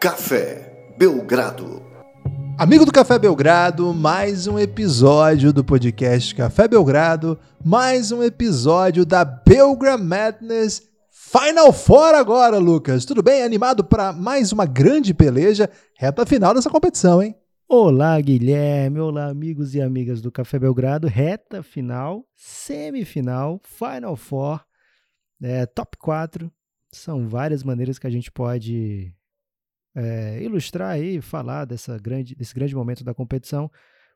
Café Belgrado. Amigo do Café Belgrado, mais um episódio do podcast Café Belgrado, mais um episódio da Belgra Madness Final Four agora, Lucas. Tudo bem? Animado para mais uma grande peleja, reta final dessa competição, hein? Olá, Guilherme. Olá, amigos e amigas do Café Belgrado. Reta final, semifinal, Final Four, é, top 4. São várias maneiras que a gente pode é, ilustrar e falar dessa grande, desse grande momento da competição,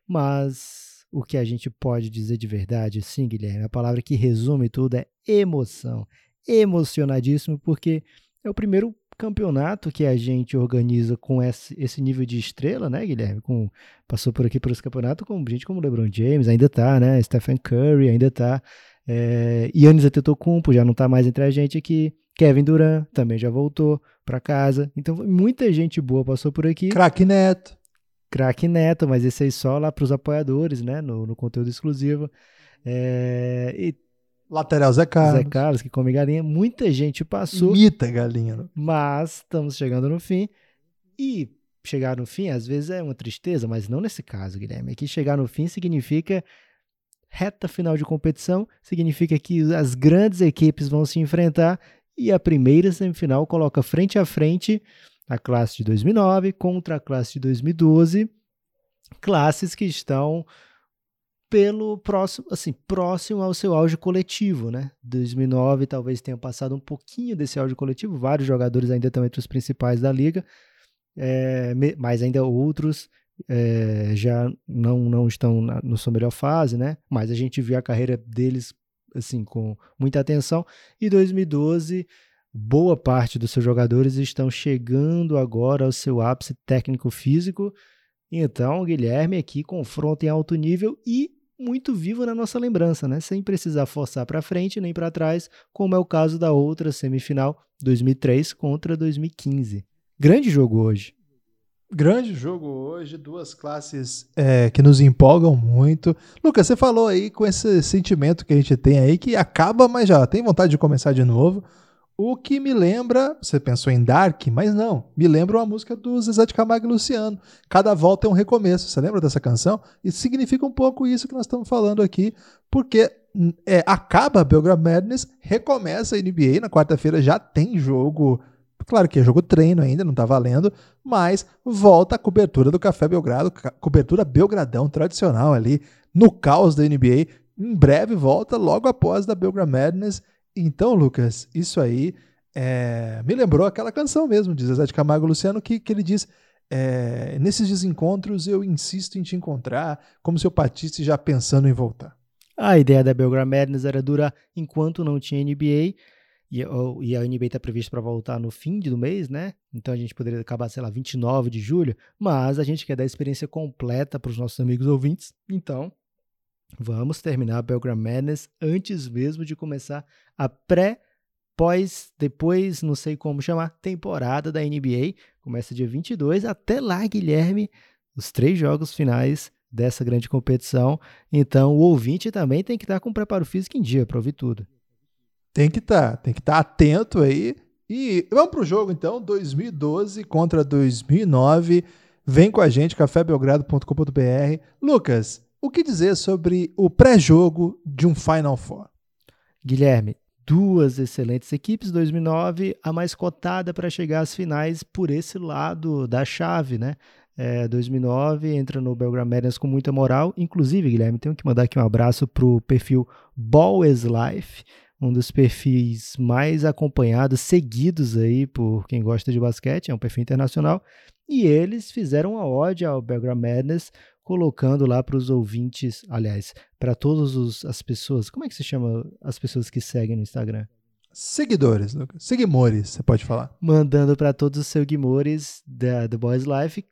mas o que a gente pode dizer de verdade, sim, Guilherme, a palavra que resume tudo é emoção. Emocionadíssimo, porque é o primeiro campeonato que a gente organiza com esse, esse nível de estrela, né, Guilherme? Com, passou por aqui por esse campeonato com gente como LeBron James, ainda tá, né? Stephen Curry ainda tá. É, Yannis Antetokounmpo já não tá mais entre a gente aqui. Kevin Durant também já voltou para casa. Então, muita gente boa passou por aqui. Crack Neto. Crack Neto, mas esse aí só lá para os apoiadores, né? No, no conteúdo exclusivo. É, e Lateral Zé Carlos. Zé Carlos, que come galinha. Muita gente passou. Imita galinha. Né? Mas estamos chegando no fim. E chegar no fim, às vezes é uma tristeza, mas não nesse caso, Guilherme. Aqui chegar no fim significa reta final de competição, significa que as grandes equipes vão se enfrentar e a primeira semifinal coloca frente a frente a classe de 2009 contra a classe de 2012, classes que estão pelo próximo, assim, próximo ao seu auge coletivo, né? 2009 talvez tenha passado um pouquinho desse auge coletivo, vários jogadores ainda estão entre os principais da liga, é, mas ainda outros é, já não, não estão na, na sua melhor fase, né? Mas a gente viu a carreira deles assim, com muita atenção. E 2012, boa parte dos seus jogadores estão chegando agora ao seu ápice técnico-físico. Então, Guilherme aqui confronta em alto nível e muito vivo na nossa lembrança, né? Sem precisar forçar para frente nem para trás, como é o caso da outra semifinal 2003 contra 2015. Grande jogo hoje. Grande jogo hoje, duas classes é, que nos empolgam muito. Lucas, você falou aí com esse sentimento que a gente tem aí, que acaba, mas já tem vontade de começar de novo. O que me lembra, você pensou em Dark, mas não, me lembra uma música do Zezé de Camargo e Luciano. Cada volta é um recomeço. Você lembra dessa canção? E significa um pouco isso que nós estamos falando aqui, porque é, acaba a Belgrade Madness, recomeça a NBA, na quarta-feira já tem jogo Claro que é jogo treino ainda, não está valendo, mas volta a cobertura do Café Belgrado, cobertura Belgradão tradicional ali, no caos da NBA. Em breve volta, logo após da Belgrade Madness. Então, Lucas, isso aí é, me lembrou aquela canção mesmo de Zezé de Camargo Luciano que, que ele diz. É, nesses desencontros eu insisto em te encontrar, como se eu partisse já pensando em voltar. A ideia da Belgrade Madness era durar enquanto não tinha NBA, e, e a NBA está prevista para voltar no fim do mês, né? Então a gente poderia acabar, sei lá, 29 de julho, mas a gente quer dar a experiência completa para os nossos amigos ouvintes. Então, vamos terminar a Belgram Madness antes mesmo de começar a pré pós, depois, não sei como chamar, temporada da NBA. Começa dia 22. Até lá, Guilherme, os três jogos finais dessa grande competição. Então, o ouvinte também tem que estar com o preparo físico em dia para ouvir tudo. Tem que estar, tá, tem que estar tá atento aí. E vamos pro jogo então, 2012 contra 2009. Vem com a gente, cafébelgrado.com.br. Lucas, o que dizer sobre o pré-jogo de um Final Four? Guilherme, duas excelentes equipes, 2009, a mais cotada para chegar às finais por esse lado da chave, né? É, 2009 entra no Belgrade Madness com muita moral. Inclusive, Guilherme, tenho que mandar aqui um abraço pro perfil Ball is Life um dos perfis mais acompanhados, seguidos aí por quem gosta de basquete, é um perfil internacional, e eles fizeram uma ode ao Belgrade Madness, colocando lá para os ouvintes, aliás, para todas as pessoas, como é que se chama as pessoas que seguem no Instagram? Seguidores, Lucas. Seguimores, você pode falar. Mandando para todos os seguimores da The Boys Life,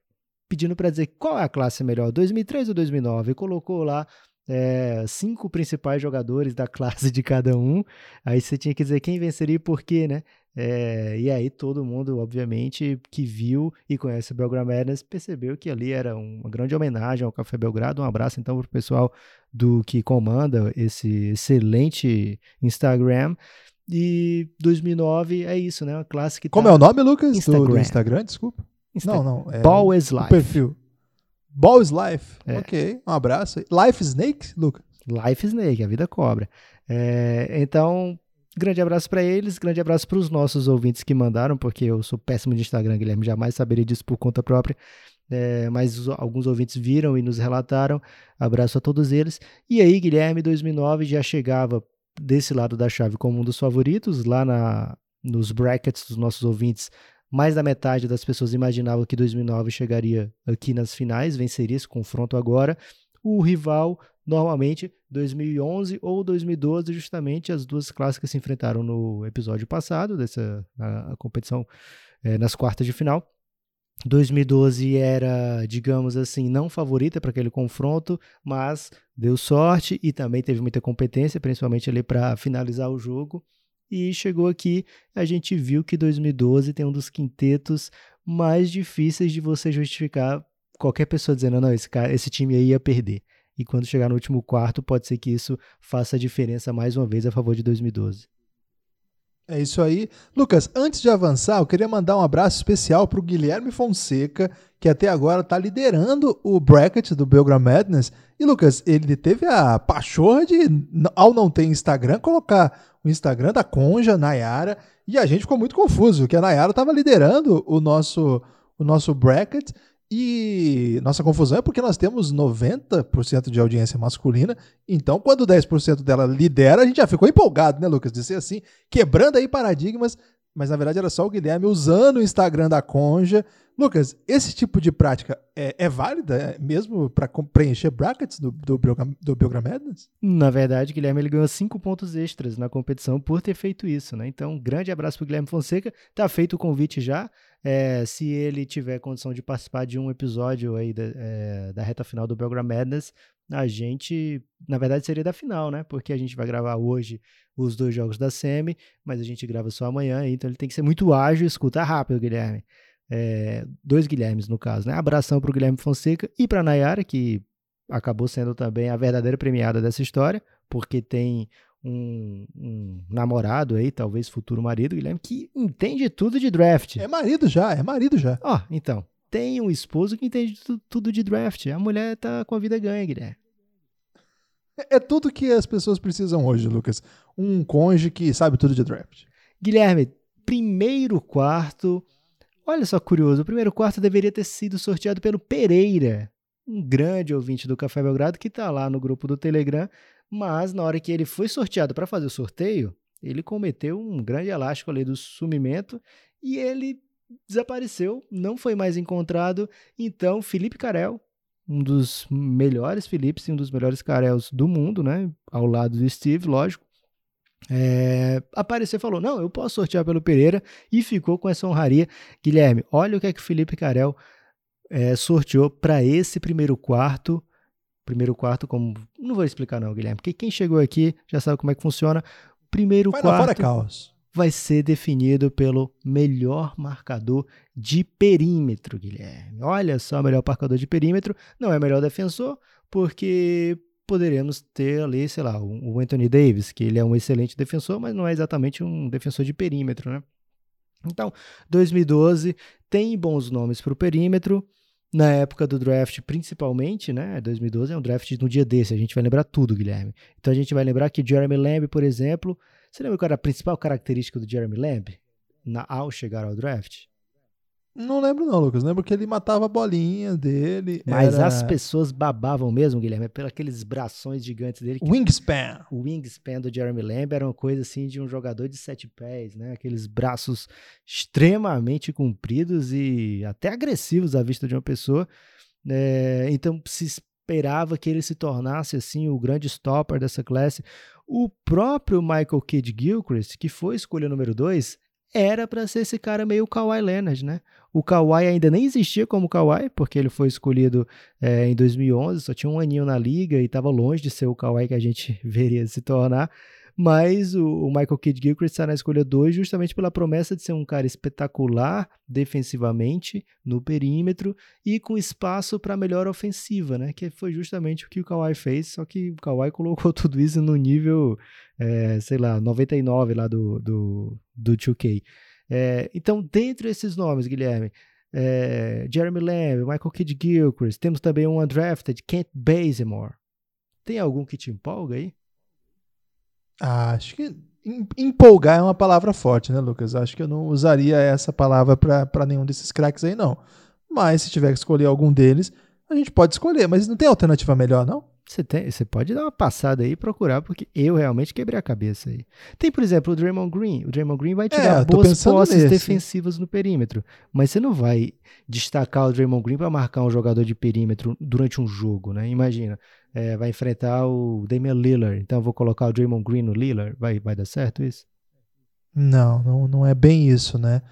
pedindo para dizer qual é a classe melhor, 2003 ou 2009. E colocou lá é, cinco principais jogadores da classe de cada um. Aí você tinha que dizer quem venceria e por quê, né? É, e aí todo mundo, obviamente, que viu e conhece o Belgrado Madness, percebeu que ali era uma grande homenagem ao Café Belgrado. Um abraço então para o pessoal do que comanda esse excelente Instagram. E 2009 é isso, né? Uma classe que Como tá é o nome, Lucas? Instagram. Do, do Instagram, desculpa. Insta- Não, não. É Ball o, is o life. perfil. Ball is life. É. Ok, um abraço. Life Snake, Lucas? Life Snake, a vida cobra. É, então, grande abraço para eles, grande abraço para os nossos ouvintes que mandaram, porque eu sou péssimo de Instagram, Guilherme, jamais saberia disso por conta própria. É, mas alguns ouvintes viram e nos relataram. Abraço a todos eles. E aí, Guilherme, 2009 já chegava desse lado da chave como um dos favoritos, lá na, nos brackets dos nossos ouvintes. Mais da metade das pessoas imaginavam que 2009 chegaria aqui nas finais, venceria esse confronto agora. O rival normalmente 2011 ou 2012, justamente as duas clássicas se enfrentaram no episódio passado dessa a, a competição eh, nas quartas de final. 2012 era, digamos assim, não favorita para aquele confronto, mas deu sorte e também teve muita competência, principalmente ali para finalizar o jogo. E chegou aqui, a gente viu que 2012 tem um dos quintetos mais difíceis de você justificar qualquer pessoa dizendo, não, esse, cara, esse time aí ia perder. E quando chegar no último quarto, pode ser que isso faça a diferença mais uma vez a favor de 2012. É isso aí. Lucas, antes de avançar, eu queria mandar um abraço especial para o Guilherme Fonseca, que até agora está liderando o bracket do Belgram Madness. E, Lucas, ele teve a pachorra de, ao não ter Instagram, colocar o Instagram da Conja, Nayara, e a gente ficou muito confuso, que a Nayara estava liderando o nosso, o nosso bracket. E nossa confusão é porque nós temos 90% de audiência masculina, então quando 10% dela lidera, a gente já ficou empolgado, né, Lucas? De ser assim, quebrando aí paradigmas, mas na verdade era só o Guilherme usando o Instagram da Conja. Lucas, esse tipo de prática é, é válida é, mesmo para preencher brackets do, do, do? Na verdade, Guilherme ele ganhou cinco pontos extras na competição por ter feito isso, né? Então, um grande abraço para Guilherme Fonseca. Tá feito o convite já. É, se ele tiver condição de participar de um episódio aí da, é, da reta final do Belgram Madness, a gente, na verdade, seria da final, né? Porque a gente vai gravar hoje os dois jogos da Semi, mas a gente grava só amanhã, então ele tem que ser muito ágil, escuta rápido, Guilherme. É, dois Guilhermes, no caso, né? Abração pro Guilherme Fonseca e pra Nayara, que acabou sendo também a verdadeira premiada dessa história, porque tem um, um namorado aí, talvez futuro marido, Guilherme, que entende tudo de draft. É marido já, é marido já. Ó, então, tem um esposo que entende tu- tudo de draft. A mulher tá com a vida ganha, Guilherme. É, é tudo que as pessoas precisam hoje, Lucas. Um conge que sabe tudo de draft. Guilherme, primeiro quarto. Olha só curioso, o primeiro quarto deveria ter sido sorteado pelo Pereira, um grande ouvinte do Café Belgrado que tá lá no grupo do Telegram, mas na hora que ele foi sorteado para fazer o sorteio, ele cometeu um grande elástico ali do sumimento e ele desapareceu, não foi mais encontrado. Então, Felipe Carel, um dos melhores Filipes e um dos melhores Carels do mundo, né? Ao lado do Steve, lógico. É, apareceu e falou: Não, eu posso sortear pelo Pereira e ficou com essa honraria. Guilherme, olha o que é que o Felipe Carel é, sorteou para esse primeiro quarto. Primeiro quarto, como. Não vou explicar, não, Guilherme, porque quem chegou aqui já sabe como é que funciona. Primeiro Vai lá fora quarto caos. vai ser definido pelo melhor marcador de perímetro, Guilherme. Olha só, o melhor marcador de perímetro. Não é o melhor defensor, porque poderemos ter ali, sei lá, o o Anthony Davis, que ele é um excelente defensor, mas não é exatamente um defensor de perímetro, né? Então, 2012 tem bons nomes para o perímetro. Na época do draft, principalmente, né? 2012 é um draft no dia desse, a gente vai lembrar tudo, Guilherme. Então a gente vai lembrar que Jeremy Lamb, por exemplo, você lembra qual era a principal característica do Jeremy Lamb na, ao chegar ao draft? Não lembro não, Lucas. Lembro que ele matava a bolinha dele. Mas era as pessoas babavam mesmo, Guilherme, pelos aqueles brações gigantes dele. que Wingspan. O wingspan do Jeremy Lamb era uma coisa assim de um jogador de sete pés, né? Aqueles braços extremamente compridos e até agressivos à vista de uma pessoa. É, então se esperava que ele se tornasse assim o grande stopper dessa classe. O próprio Michael Kidd Gilchrist, que foi escolha número 2, era para ser esse cara meio Kawhi Leonard, né? O Kawhi ainda nem existia como Kawhi, porque ele foi escolhido é, em 2011, só tinha um aninho na liga e estava longe de ser o Kawhi que a gente veria se tornar. Mas o, Michael Kidd Gilchrist está na escolha 2 justamente pela promessa de ser um cara espetacular defensivamente no perímetro e com espaço para melhor ofensiva, né? Que foi justamente o que o Kawhi fez, só que o Kawhi colocou tudo isso no nível, é, sei lá, 99 lá do, do, do 2K. É, então, dentre esses nomes, Guilherme, é, Jeremy Lamb, Michael Kidd Gilchrist. Temos também um undrafted, Kent Bazemore. Tem algum que te empolga aí? Acho que empolgar é uma palavra forte, né, Lucas? Acho que eu não usaria essa palavra para nenhum desses craques aí, não. Mas se tiver que escolher algum deles, a gente pode escolher. Mas não tem alternativa melhor, não? Você, tem, você pode dar uma passada aí e procurar, porque eu realmente quebrei a cabeça aí. Tem, por exemplo, o Draymond Green. O Draymond Green vai tirar é, boas posses nesse. defensivas no perímetro. Mas você não vai destacar o Draymond Green para marcar um jogador de perímetro durante um jogo, né? Imagina, é, vai enfrentar o Damian Lillard, então eu vou colocar o Draymond Green no Lillard. Vai, vai dar certo isso? Não, não, não é bem isso, né?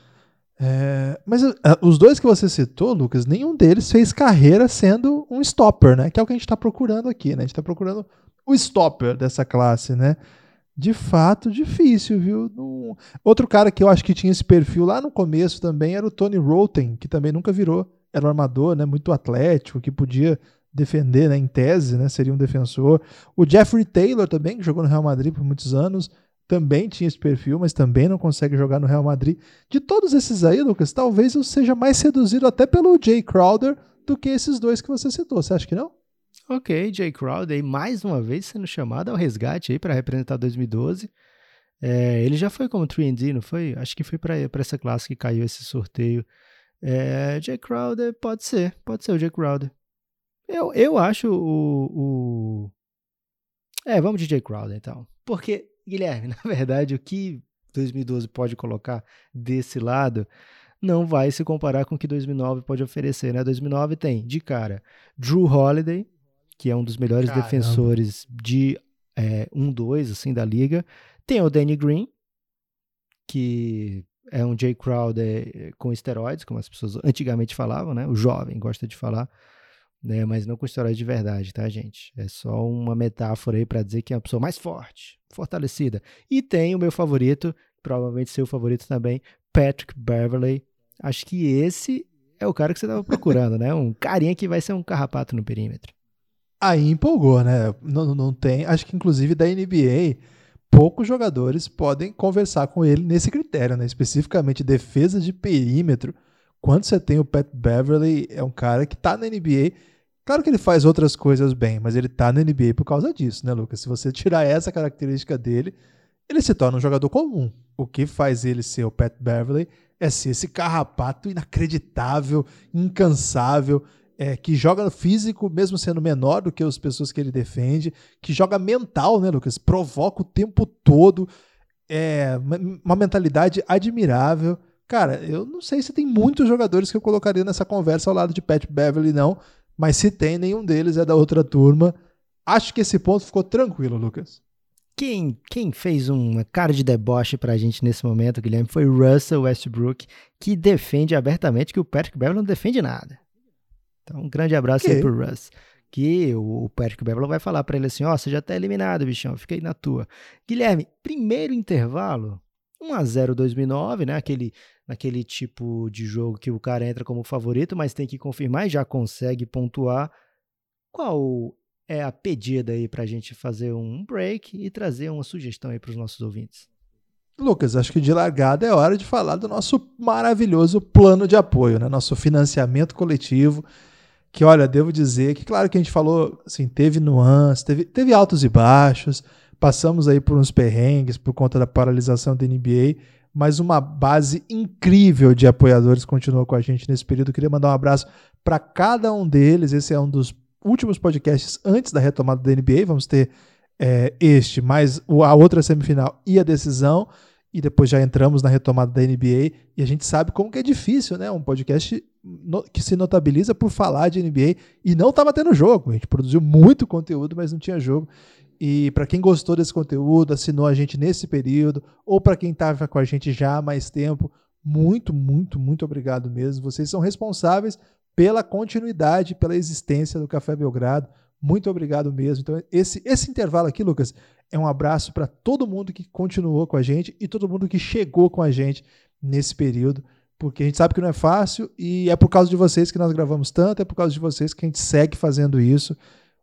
É, mas uh, os dois que você citou, Lucas, nenhum deles fez carreira sendo um stopper, né? Que é o que a gente está procurando aqui, né? A gente está procurando o stopper dessa classe, né? De fato, difícil, viu? Outro cara que eu acho que tinha esse perfil lá no começo também era o Tony Roten, que também nunca virou, era um armador, né? Muito atlético, que podia defender, né? Em tese, né? Seria um defensor. O Jeffrey Taylor também, que jogou no Real Madrid por muitos anos, também tinha esse perfil, mas também não consegue jogar no Real Madrid. De todos esses aí, Lucas, talvez eu seja mais seduzido até pelo Jay Crowder do que esses dois que você citou. Você acha que não? Ok, Jay Crowder, mais uma vez sendo chamado ao resgate aí para representar 2012. É, ele já foi como 3D, não foi? Acho que foi para essa classe que caiu esse sorteio. É, Jay Crowder, pode ser, pode ser o Jay Crowder. Eu, eu acho o, o. É, vamos de Jay Crowder então. Porque Guilherme, na verdade, o que 2012 pode colocar desse lado não vai se comparar com o que 2009 pode oferecer, né? 2009 tem, de cara, Drew Holiday, que é um dos melhores Caramba. defensores de é, 1-2, assim, da liga. Tem o Danny Green, que é um Jay Crowder é, com esteroides, como as pessoas antigamente falavam, né? O jovem gosta de falar né? Mas não com história de verdade, tá, gente? É só uma metáfora aí para dizer que é uma pessoa mais forte, fortalecida. E tem o meu favorito, provavelmente seu favorito também, Patrick Beverley. Acho que esse é o cara que você estava procurando, né? Um carinha que vai ser um carrapato no perímetro. Aí empolgou, né? Não, não tem. Acho que inclusive da NBA, poucos jogadores podem conversar com ele nesse critério, né? Especificamente defesa de perímetro. Quando você tem o Pat Beverly, é um cara que tá na NBA Claro que ele faz outras coisas bem, mas ele tá na NBA por causa disso, né, Lucas? Se você tirar essa característica dele, ele se torna um jogador comum. O que faz ele ser o Pat Beverly é ser esse carrapato inacreditável, incansável, é, que joga físico, mesmo sendo menor do que as pessoas que ele defende, que joga mental, né, Lucas? Provoca o tempo todo, é uma mentalidade admirável. Cara, eu não sei se tem muitos jogadores que eu colocaria nessa conversa ao lado de Pat Beverly, não mas se tem, nenhum deles é da outra turma. Acho que esse ponto ficou tranquilo, Lucas. Quem, quem fez uma cara de deboche pra gente nesse momento, Guilherme, foi Russell Westbrook, que defende abertamente que o Patrick Beverly não defende nada. Então, um grande abraço que? aí pro Russ. Que o Patrick Beverly vai falar para ele assim: Ó, oh, você já tá eliminado, bichão, fica aí na tua. Guilherme, primeiro intervalo, 1x0 2009, né? Aquele naquele tipo de jogo que o cara entra como favorito, mas tem que confirmar e já consegue pontuar. Qual é a pedida aí para a gente fazer um break e trazer uma sugestão aí para os nossos ouvintes? Lucas, acho que de largada é hora de falar do nosso maravilhoso plano de apoio, né? Nosso financiamento coletivo. Que, olha, devo dizer que, claro que a gente falou, assim, teve nuances, teve, teve altos e baixos, passamos aí por uns perrengues por conta da paralisação da NBA, mas uma base incrível de apoiadores continuou com a gente nesse período. queria mandar um abraço para cada um deles. Esse é um dos últimos podcasts antes da retomada da NBA. Vamos ter é, este, mais a outra semifinal e a decisão. E depois já entramos na retomada da NBA. E a gente sabe como que é difícil, né? Um podcast que se notabiliza por falar de NBA e não estava tendo jogo. A gente produziu muito conteúdo, mas não tinha jogo. E para quem gostou desse conteúdo, assinou a gente nesse período, ou para quem estava com a gente já há mais tempo, muito, muito, muito obrigado mesmo. Vocês são responsáveis pela continuidade, pela existência do Café Belgrado. Muito obrigado mesmo. Então, esse, esse intervalo aqui, Lucas, é um abraço para todo mundo que continuou com a gente e todo mundo que chegou com a gente nesse período, porque a gente sabe que não é fácil e é por causa de vocês que nós gravamos tanto, é por causa de vocês que a gente segue fazendo isso.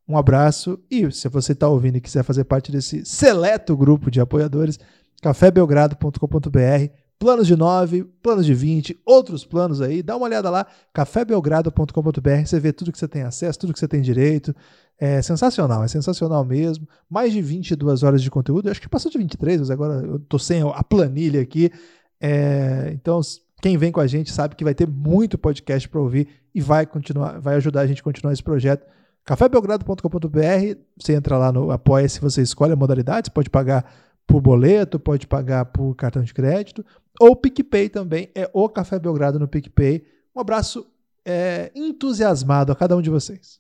Um abraço e se você está ouvindo e quiser fazer parte desse seleto grupo de apoiadores, cafébelgrado.com.br planos de 9, planos de 20, outros planos aí. Dá uma olhada lá, cafébelgrado.com.br. Você vê tudo que você tem acesso, tudo que você tem direito. É sensacional, é sensacional mesmo. Mais de 22 horas de conteúdo. Acho que passou de 23, mas agora eu tô sem a planilha aqui. É, então, quem vem com a gente sabe que vai ter muito podcast para ouvir e vai continuar, vai ajudar a gente a continuar esse projeto. cafébelgrado.com.br, você entra lá no Apoia-se, você escolhe a modalidade, você pode pagar por boleto, pode pagar por cartão de crédito, ou PicPay também, é o Café Belgrado no PicPay. Um abraço é, entusiasmado a cada um de vocês.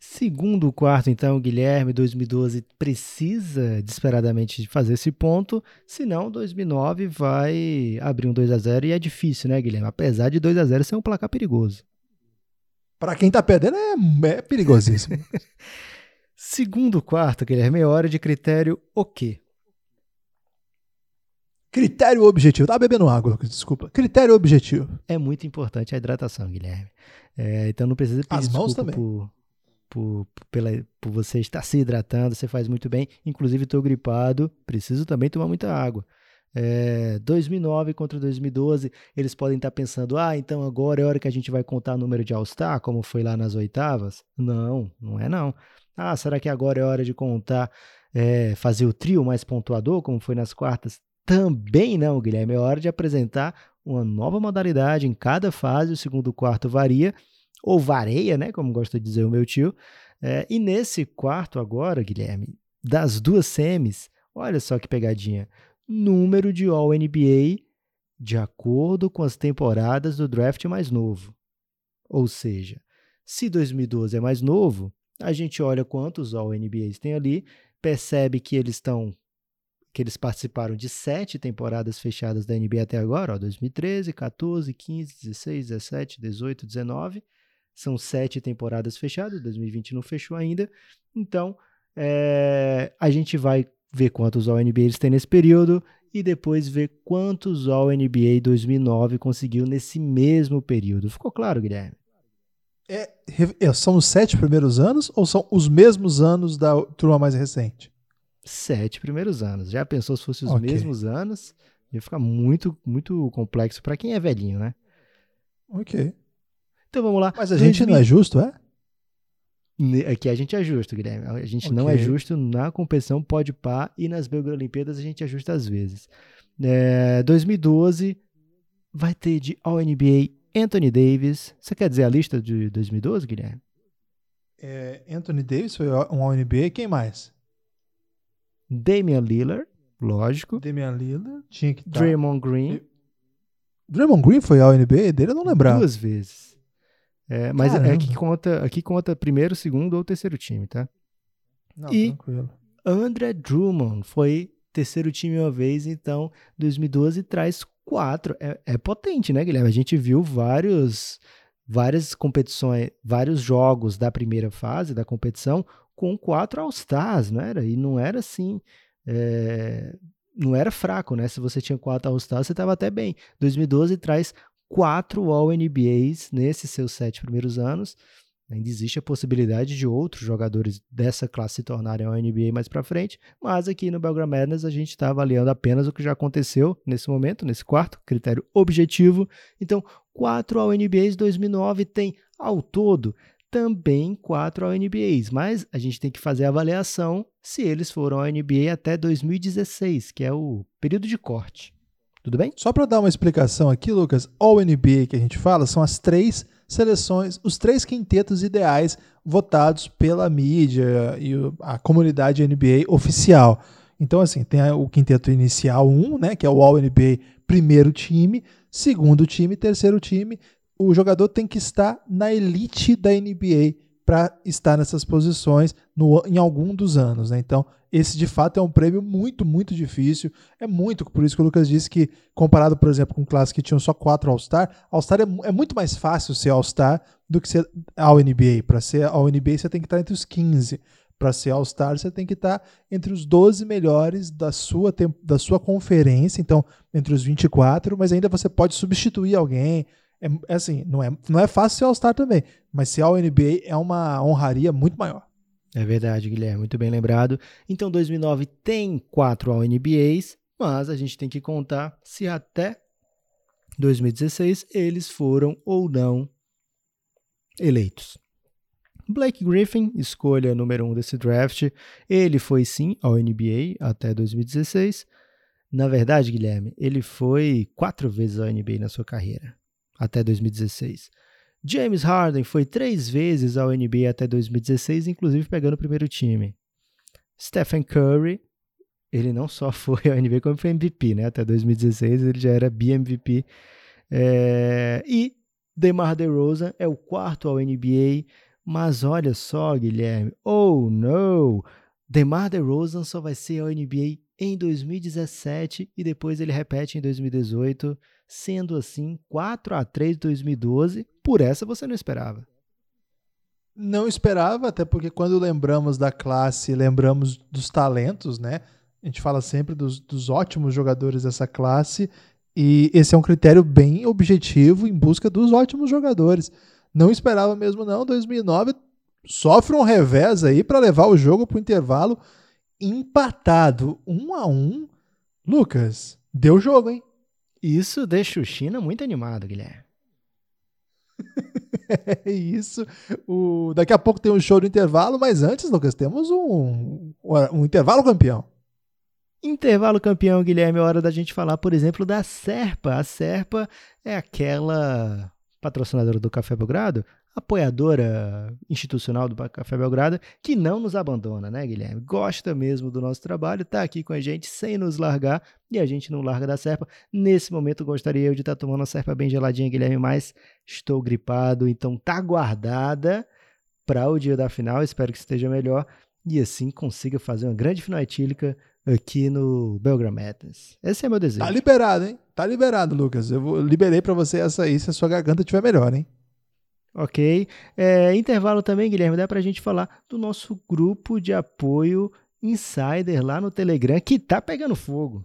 Segundo quarto, então, Guilherme, 2012 precisa desesperadamente de fazer esse ponto, senão 2009 vai abrir um 2 a 0 e é difícil, né, Guilherme? Apesar de 2 a 0 ser um placar perigoso. Para quem tá perdendo é, é perigosíssimo. Segundo quarto, Guilherme, é hora de critério o quê? Critério objetivo. Tá bebendo água, Lucas, desculpa. Critério objetivo. É muito importante a hidratação, Guilherme. É, então não precisa pedir As mãos também. por por, pela, por você estar se hidratando, você faz muito bem. Inclusive, estou gripado, preciso também tomar muita água. É, 2009 contra 2012, eles podem estar pensando: ah, então agora é hora que a gente vai contar o número de All-Star, como foi lá nas oitavas? Não, não é não. Ah, será que agora é hora de contar, é, fazer o trio mais pontuador, como foi nas quartas? Também não, Guilherme. É hora de apresentar uma nova modalidade em cada fase, o segundo quarto varia ou vareia, né, como gosta de dizer o meu tio. É, e nesse quarto agora, Guilherme, das duas semis, olha só que pegadinha, número de All-NBA de acordo com as temporadas do draft mais novo. Ou seja, se 2012 é mais novo, a gente olha quantos All-NBAs tem ali, percebe que eles estão que eles participaram de sete temporadas fechadas da NBA até agora, ó, 2013, 14, 15, 16, 17, 18, 19, são sete temporadas fechadas, 2020 não fechou ainda. Então, é, a gente vai ver quantos All-NBA eles têm nesse período e depois ver quantos All-NBA 2009 conseguiu nesse mesmo período. Ficou claro, Guilherme? É, é, são os sete primeiros anos ou são os mesmos anos da turma mais recente? Sete primeiros anos. Já pensou se fossem os okay. mesmos anos? Ia ficar muito, muito complexo para quem é velhinho, né? Ok. Então vamos lá. Mas a gente não é justo, é? Aqui a gente é justo, Guilherme. A gente okay. não é justo na competição pode pá e nas Olimpíadas a gente é justo às vezes. É, 2012 vai ter de All-NBA Anthony Davis. Você quer dizer a lista de 2012, Guilherme? É, Anthony Davis foi um All-NBA. Quem mais? Damian Lillard, lógico. Damian Lillard. Tinha que tá. Draymond Green. Draymond Green foi All-NBA dele? Eu não lembrava. Duas vezes. É, mas Caramba. é que conta, aqui conta primeiro, segundo ou terceiro time, tá? Não, e tranquilo. André Drummond foi terceiro time uma vez, então 2012 traz quatro. É, é potente, né, Guilherme? A gente viu vários, várias competições, vários jogos da primeira fase da competição com quatro All-Stars, não era? E não era assim. É, não era fraco, né? Se você tinha quatro All-Stars, você estava até bem. 2012 traz quatro All-NBAs nesses seus sete primeiros anos. Ainda existe a possibilidade de outros jogadores dessa classe se tornarem All-NBA mais para frente, mas aqui no Belgram Madness a gente está avaliando apenas o que já aconteceu nesse momento, nesse quarto, critério objetivo. Então, quatro All-NBAs 2009 tem ao todo também quatro All-NBAs, mas a gente tem que fazer a avaliação se eles foram All-NBA até 2016, que é o período de corte. Tudo bem? Só para dar uma explicação aqui, Lucas, All NBA que a gente fala são as três seleções, os três quintetos ideais votados pela mídia e a comunidade NBA oficial. Então, assim, tem o quinteto inicial 1, né, que é o All NBA primeiro time, segundo time, terceiro time. O jogador tem que estar na elite da NBA para estar nessas posições no, em algum dos anos. Né? Então, esse de fato é um prêmio muito, muito difícil. É muito, por isso que o Lucas disse que, comparado, por exemplo, com classes que tinham só quatro All-Star, All-Star é, é, muito mais fácil ser All-Star do que ser All-NBA. Para ser All-NBA, você tem que estar entre os 15. Para ser All-Star, você tem que estar entre os 12 melhores da sua, da sua conferência, então, entre os 24, mas ainda você pode substituir alguém. É, é assim, não é, não é fácil ser All-Star também, mas ser All-NBA é uma honraria muito maior. É verdade, Guilherme, muito bem lembrado. Então, 2009 tem quatro All-NBAs, mas a gente tem que contar se até 2016 eles foram ou não eleitos. Blake Griffin, escolha número um desse draft, ele foi sim ao NBA até 2016. Na verdade, Guilherme, ele foi quatro vezes ao NBA na sua carreira, até 2016. James Harden foi três vezes ao NBA até 2016, inclusive pegando o primeiro time. Stephen Curry, ele não só foi ao NBA como foi MVP, né? Até 2016 ele já era BMVP. É... E DeMar DeRozan é o quarto ao NBA, mas olha só, Guilherme, oh no! DeMar DeRozan só vai ser ao NBA em 2017 e depois ele repete em 2018, sendo assim 4 a 3 de 2012. Por essa você não esperava. Não esperava, até porque quando lembramos da classe, lembramos dos talentos, né? A gente fala sempre dos, dos ótimos jogadores dessa classe e esse é um critério bem objetivo em busca dos ótimos jogadores. Não esperava mesmo não. 2009 sofre um revés aí para levar o jogo para o intervalo empatado, um a um. Lucas, deu jogo, hein? Isso deixa o China muito animado, Guilherme. é isso. O... Daqui a pouco tem um show do intervalo, mas antes, Lucas, temos um, um intervalo campeão. Intervalo campeão, Guilherme, é hora da gente falar, por exemplo, da Serpa. A Serpa é aquela patrocinadora do Café Belgrado, apoiadora institucional do Café Belgrado, que não nos abandona, né, Guilherme? Gosta mesmo do nosso trabalho, está aqui com a gente sem nos largar e a gente não larga da Serpa. Nesse momento gostaria eu de estar tá tomando a Serpa bem geladinha, Guilherme, mas estou gripado, então tá guardada para o dia da final. Espero que esteja melhor e assim consiga fazer uma grande final etílica aqui no Belgrametas. Esse é meu desejo. Tá liberado, hein? Tá liberado, Lucas. Eu, vou, liberei para você essa aí se a sua garganta estiver melhor, hein? Ok. É, intervalo também, Guilherme, dá pra gente falar do nosso grupo de apoio Insider lá no Telegram, que tá pegando fogo.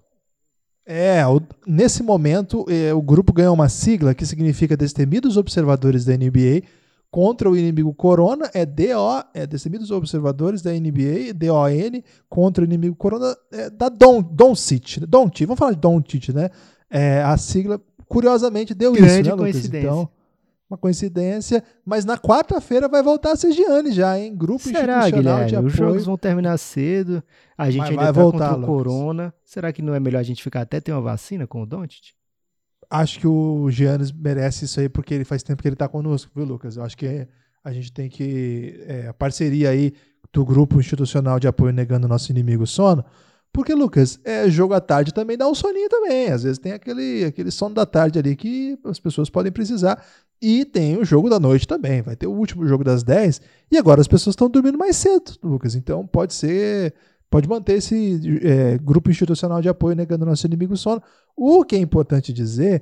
É, o, nesse momento, é, o grupo ganhou uma sigla que significa Destemidos Observadores da NBA, contra o inimigo Corona é DO, é Destemidos Observadores da NBA, DON, contra o inimigo Corona é da Don, Doncic, Doncic, vamos falar de Doncic, né? É, a sigla, curiosamente, deu Grande isso, né, coincidência. Então, uma coincidência, mas na quarta-feira vai voltar a ser Gianni já, hein? Grupo Será, institucional Guilherme? de apoio. Os jogos vão terminar cedo, a gente Mas ainda vai tá voltar, contra o Lucas. Corona. Será que não é melhor a gente ficar até ter uma vacina com o Doncic? Acho que o Giannis merece isso aí porque ele faz tempo que ele tá conosco, viu, Lucas? Eu acho que a gente tem que. É, a parceria aí do grupo institucional de apoio negando nosso inimigo sono. Porque, Lucas, é, jogo à tarde também dá um soninho também. Às vezes tem aquele, aquele sono da tarde ali que as pessoas podem precisar. E tem o jogo da noite também. Vai ter o último jogo das 10. E agora as pessoas estão dormindo mais cedo, Lucas. Então pode ser. Pode manter esse é, grupo institucional de apoio negando nosso inimigo sono. O que é importante dizer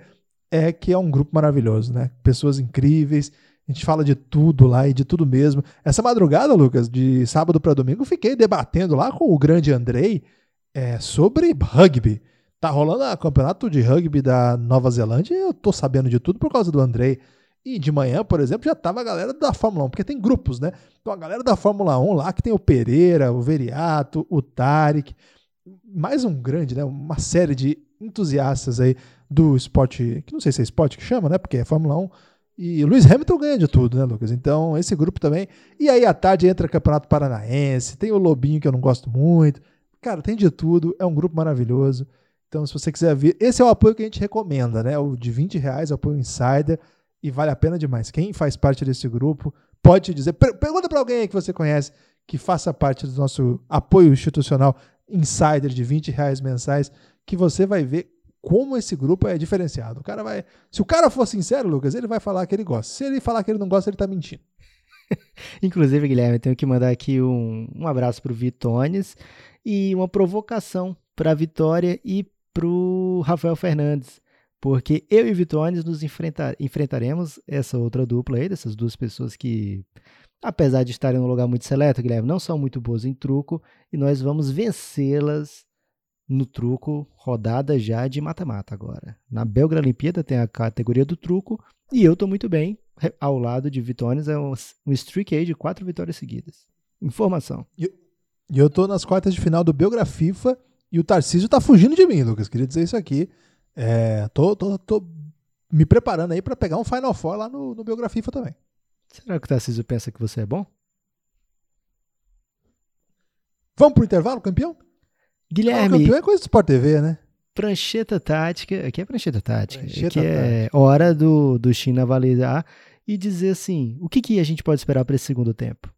é que é um grupo maravilhoso, né? Pessoas incríveis. A gente fala de tudo lá e de tudo mesmo. Essa madrugada, Lucas, de sábado para domingo, fiquei debatendo lá com o grande Andrei é, sobre rugby. Tá rolando o campeonato de rugby da Nova Zelândia eu tô sabendo de tudo por causa do Andrei. E de manhã, por exemplo, já tava a galera da Fórmula 1, porque tem grupos, né? Então a galera da Fórmula 1 lá, que tem o Pereira, o Veriato, o Tarek, mais um grande, né? Uma série de entusiastas aí do esporte, que não sei se é esporte que chama, né? Porque é Fórmula 1. E o Lewis Hamilton ganha de tudo, né, Lucas? Então, esse grupo também. E aí, à tarde, entra Campeonato Paranaense, tem o Lobinho, que eu não gosto muito. Cara, tem de tudo, é um grupo maravilhoso. Então, se você quiser ver, esse é o apoio que a gente recomenda, né? O de 20 reais, apoio Insider, e vale a pena demais. Quem faz parte desse grupo pode te dizer. per- Pergunta para alguém aí que você conhece que faça parte do nosso apoio institucional Insider de 20 reais mensais, que você vai ver como esse grupo é diferenciado. O cara vai. Se o cara for sincero, Lucas, ele vai falar que ele gosta. Se ele falar que ele não gosta, ele tá mentindo. Inclusive, Guilherme, eu tenho que mandar aqui um, um abraço pro Vitones e uma provocação para a Vitória e pro Rafael Fernandes. Porque eu e Vitones nos enfrenta- enfrentaremos essa outra dupla aí, dessas duas pessoas que, apesar de estarem num lugar muito seleto, Guilherme, não são muito boas em truco, e nós vamos vencê-las no truco, rodada já de mata-mata agora. Na Belgra Olimpíada tem a categoria do truco, e eu tô muito bem, ao lado de Vitones, é um, um streak aí de quatro vitórias seguidas. Informação. E eu tô nas quartas de final do Belgra FIFA E o Tarcísio tá fugindo de mim, Lucas. Queria dizer isso aqui. É, tô, tô, tô me preparando aí para pegar um Final Four lá no, no Biografia também. Será que o Tarcísio pensa que você é bom? Vamos pro intervalo, campeão? Guilherme. Ah, campeão é coisa do Sport TV, né? Prancheta tática. Aqui é prancheta tática. Prancheta aqui é hora do, do China avaliar e dizer assim: o que, que a gente pode esperar para esse segundo tempo?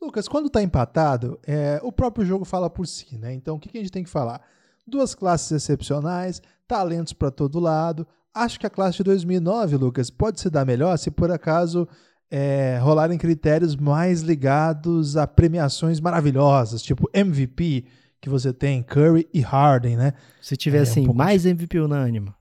Lucas, quando tá empatado, é, o próprio jogo fala por si, né? Então o que, que a gente tem que falar? Duas classes excepcionais, talentos para todo lado. Acho que a classe de 2009, Lucas, pode se dar melhor se por acaso é, rolarem critérios mais ligados a premiações maravilhosas, tipo MVP, que você tem Curry e Harden, né? Se tiver É, um assim, pouco mais MVP unânime.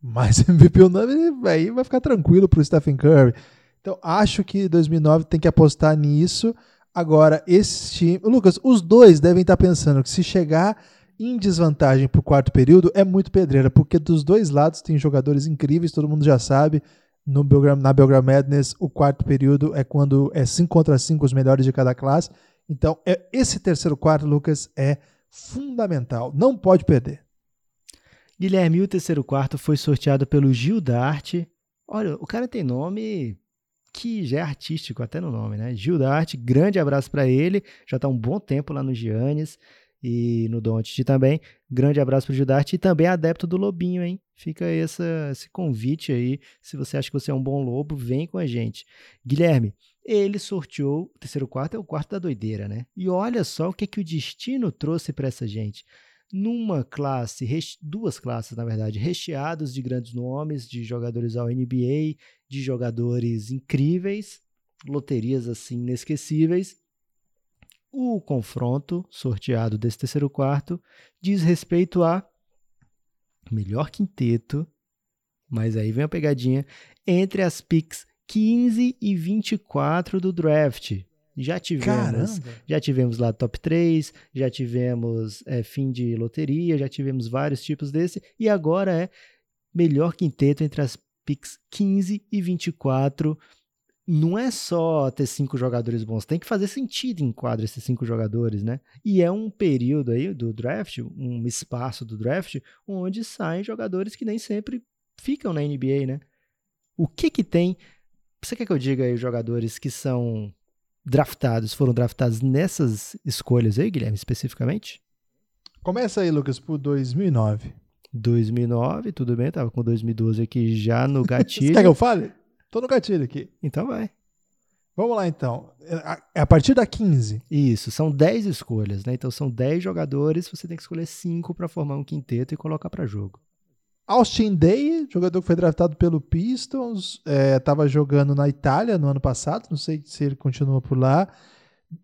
Mais MVP unânime, aí vai ficar tranquilo pro Stephen Curry. Então, acho que 2009 tem que apostar nisso. Agora, esse time. Lucas, os dois devem estar pensando que se chegar em desvantagem pro quarto período é muito pedreira, porque dos dois lados tem jogadores incríveis, todo mundo já sabe. No Belgram, na Belgram Madness, o quarto período é quando é 5 contra 5 os melhores de cada classe. Então, é, esse terceiro quarto, Lucas, é fundamental. Não pode perder. Guilherme, o terceiro quarto foi sorteado pelo Gil Darte. Olha, o cara tem nome que já é artístico até no nome, né? Gil Darte, grande abraço para ele. Já está um bom tempo lá no Giannis e no Doncic também. Grande abraço pro Gil Darte e também adepto do Lobinho, hein? Fica essa, esse convite aí. Se você acha que você é um bom lobo, vem com a gente. Guilherme, ele sorteou o terceiro quarto, é o quarto da doideira, né? E olha só o que, que o destino trouxe para essa gente numa classe, duas classes na verdade, recheados de grandes nomes, de jogadores ao NBA, de jogadores incríveis, loterias assim inesquecíveis. O confronto sorteado desse terceiro quarto diz respeito a melhor quinteto, mas aí vem a pegadinha, entre as picks 15 e 24 do draft. Já tivemos Caramba! já tivemos lá top 3, já tivemos é, fim de loteria, já tivemos vários tipos desse, e agora é melhor quinteto entre as picks 15 e 24. Não é só ter cinco jogadores bons, tem que fazer sentido em quadro esses cinco jogadores, né? E é um período aí do draft, um espaço do draft, onde saem jogadores que nem sempre ficam na NBA, né? O que que tem. Você quer que eu diga aí os jogadores que são draftados, foram draftados nessas escolhas aí, Guilherme, especificamente? Começa aí, Lucas, por 2009. 2009, tudo bem, tava com 2012 aqui já no Você gatilho. quer que eu fale? Tô no gatilho aqui. Então vai. Vamos lá, então. É a- é a partir da 15. Isso, são 10 escolhas, né? Então são 10 jogadores, você tem que escolher 5 para formar um quinteto e colocar para jogo. Austin Day, jogador que foi draftado pelo Pistons, estava jogando na Itália no ano passado, não sei se ele continua por lá,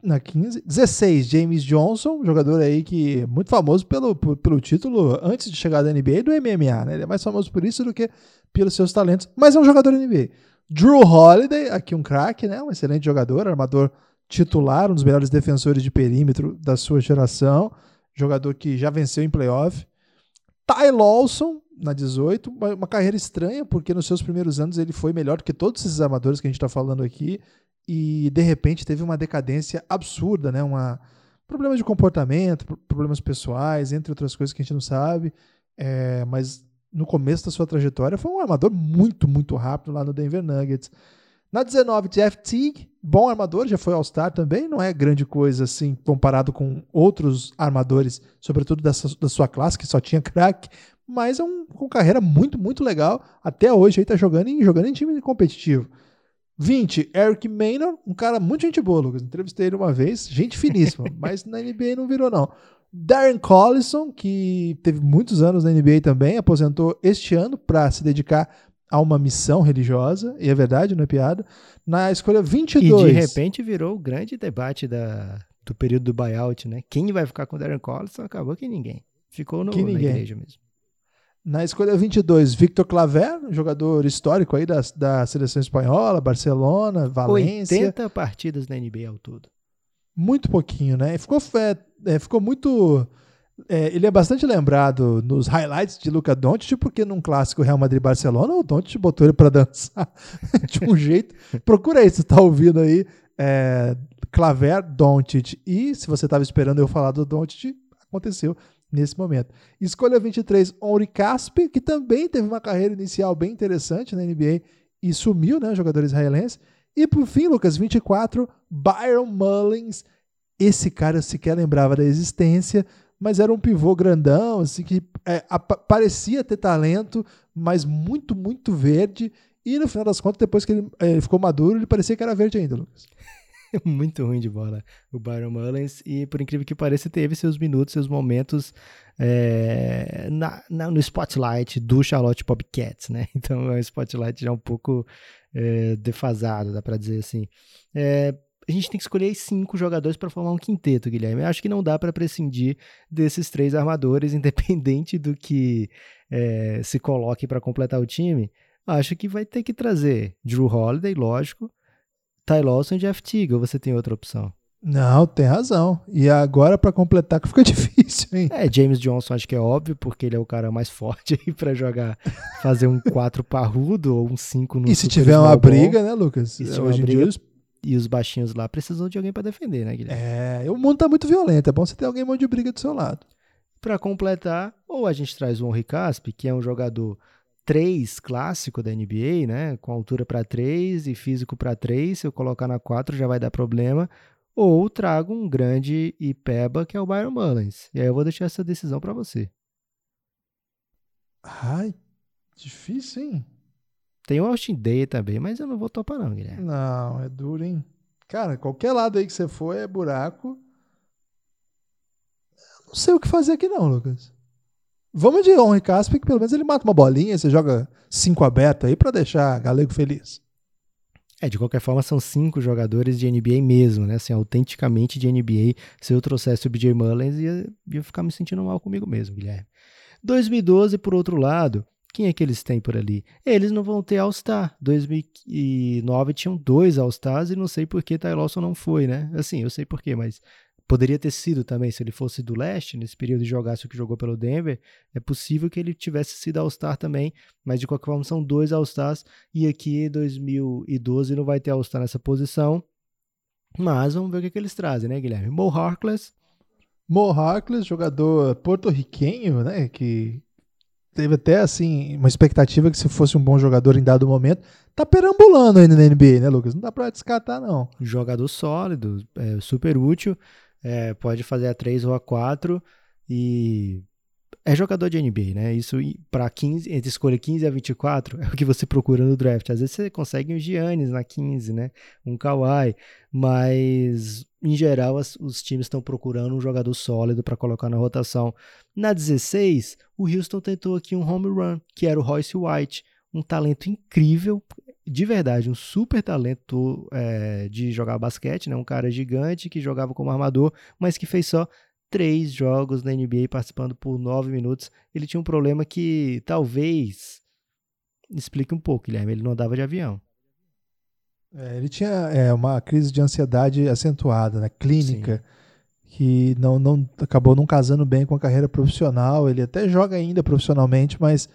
na 15. 16, James Johnson, jogador aí que é muito famoso pelo, pelo título antes de chegar da NBA e do MMA, né? Ele é mais famoso por isso do que pelos seus talentos, mas é um jogador NBA. Drew Holiday, aqui um craque, né? Um excelente jogador, armador titular, um dos melhores defensores de perímetro da sua geração, jogador que já venceu em playoff. Ty Lawson, na 18, uma, carreira estranha, porque nos seus primeiros anos ele foi melhor do que todos esses armadores que a gente está falando aqui, e de repente teve uma decadência absurda, né? Uma, problemas de comportamento, pro- problemas pessoais, entre outras coisas que a gente não sabe, é, mas no começo da sua trajetória foi um armador muito, muito rápido lá no Denver Nuggets. Na 19, Jeff Teague, bom armador, já foi All-Star também, não é grande coisa assim comparado com outros armadores, sobretudo dessa, da sua classe, que só tinha craque, mas é um com carreira muito, muito legal. Até hoje aí tá jogando em, jogando em time competitivo. 20, Eric Maynor, um cara muito gente boa, Lucas. Entrevistei ele uma vez, gente finíssima, mas na NBA não virou, não. Darren Collison, que teve muitos anos na NBA também, aposentou este ano para se dedicar a uma missão religiosa, e é verdade, não é piada. Na escolha 22. E de repente virou o grande debate da, do período do buyout, né? Quem vai ficar com o Darren Collison? Acabou que ninguém. Ficou no, Que na ninguém. igreja mesmo. Na escolha 22, Victor Claver, jogador histórico aí da, da seleção espanhola, Barcelona, Valência. 80 partidas na NBA ao todo. Muito pouquinho, né? E Ficou, é, é, ficou muito. É, ele é bastante lembrado nos highlights de Luca Doncic, porque num clássico Real Madrid-Barcelona, o Doncic botou ele para dançar de um jeito. Procura aí, se tá ouvindo aí. É, Claver, Doncic. E se você estava esperando eu falar do Doncic, aconteceu nesse momento. Escolha 23, Henri Caspe, que também teve uma carreira inicial bem interessante na NBA e sumiu, né, jogador israelense. E por fim, Lucas, 24, Byron Mullins. Esse cara sequer lembrava da existência, mas era um pivô grandão, assim, que é, parecia ter talento, mas muito, muito verde. E no final das contas, depois que ele, é, ele ficou maduro, ele parecia que era verde ainda, Lucas. muito ruim de bola, o Byron Mullins. E por incrível que pareça, teve seus minutos, seus momentos é, na, na, no spotlight do Charlotte Bobcats, né? Então é um spotlight já um pouco é, defasado, dá para dizer assim. É, a gente tem que escolher cinco jogadores para formar um quinteto, Guilherme. Eu acho que não dá para prescindir desses três armadores, independente do que é, se coloque para completar o time. Acho que vai ter que trazer Drew Holiday, lógico, Ty Lawson e Jeff Teague, ou você tem outra opção? Não, tem razão. E agora para completar que fica difícil, hein? É, James Johnson acho que é óbvio, porque ele é o cara mais forte aí para jogar, fazer um 4 parrudo ou um 5 no E se tiver uma briga, né, Lucas? E se Hoje em dia e os baixinhos lá precisam de alguém para defender, né, Guilherme? É, o mundo tá muito violento, é bom você ter alguém muito de briga do seu lado. Para completar, ou a gente traz o Henri Caspi, que é um jogador 3 clássico da NBA, né? Com altura para 3 e físico para 3. Se eu colocar na 4 já vai dar problema. Ou trago um grande e peba que é o Byron Mullins. E aí eu vou deixar essa decisão para você. Ai, difícil, hein? Tem o Austin Day também, mas eu não vou topar não, Guilherme. Não, é duro, hein? Cara, qualquer lado aí que você for é buraco. Eu não sei o que fazer aqui não, Lucas. Vamos de Henri Casper, que pelo menos ele mata uma bolinha, você joga cinco aberto aí para deixar Galego feliz. É, de qualquer forma, são cinco jogadores de NBA mesmo, né? Assim, autenticamente de NBA. Se eu trouxesse o BJ Mullins, ia, ia ficar me sentindo mal comigo mesmo, Guilherme. 2012, por outro lado, quem é que eles têm por ali? Eles não vão ter All-Star. 2009 tinham dois All-Stars e não sei por que Ty Lawson não foi, né? Assim, eu sei por quê, mas Poderia ter sido também, se ele fosse do leste, nesse período de jogasse o que jogou pelo Denver, é possível que ele tivesse sido All-Star também, mas de qualquer forma são dois All-Stars, e aqui em 2012 não vai ter All-Star nessa posição, mas vamos ver o que, que eles trazem, né, Guilherme? Mo Harkless. Mo Harkless, jogador porto-riquenho, né, que teve até, assim, uma expectativa que se fosse um bom jogador em dado momento, tá perambulando ainda na NBA, né, Lucas? Não dá pra descartar, não. Jogador sólido, é, super útil, é, pode fazer a 3 ou a 4 e é jogador de NBA, né? Isso para 15, entre escolha 15 a 24 é o que você procura no draft. Às vezes você consegue um Giannis na 15, né? Um Kawhi, mas em geral as, os times estão procurando um jogador sólido para colocar na rotação. Na 16, o Houston tentou aqui um home run, que era o Royce White, um talento incrível, de verdade, um super talento é, de jogar basquete, né? Um cara gigante que jogava como armador, mas que fez só três jogos na NBA participando por nove minutos. Ele tinha um problema que talvez explique um pouco, Guilherme. Ele não andava de avião. É, ele tinha é, uma crise de ansiedade acentuada, né? Clínica. Sim que não, não acabou não casando bem com a carreira profissional. Ele até joga ainda profissionalmente, mas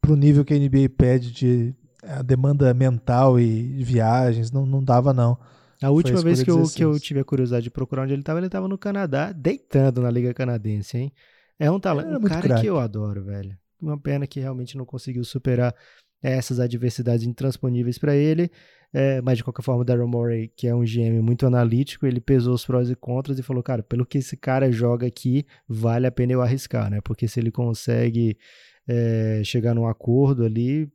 para o nível que a NBA pede de a demanda mental e viagens, não, não dava, não. A última a vez que eu, que eu tive a curiosidade de procurar onde ele estava, ele estava no Canadá, deitando na Liga Canadense, hein? É um talento, um cara craque. que eu adoro, velho. Uma pena que realmente não conseguiu superar essas adversidades intransponíveis para ele. É, mas de qualquer forma, o Daryl Morey, que é um GM muito analítico, ele pesou os prós e contras e falou: cara, pelo que esse cara joga aqui, vale a pena eu arriscar, né? Porque se ele consegue é, chegar num acordo ali,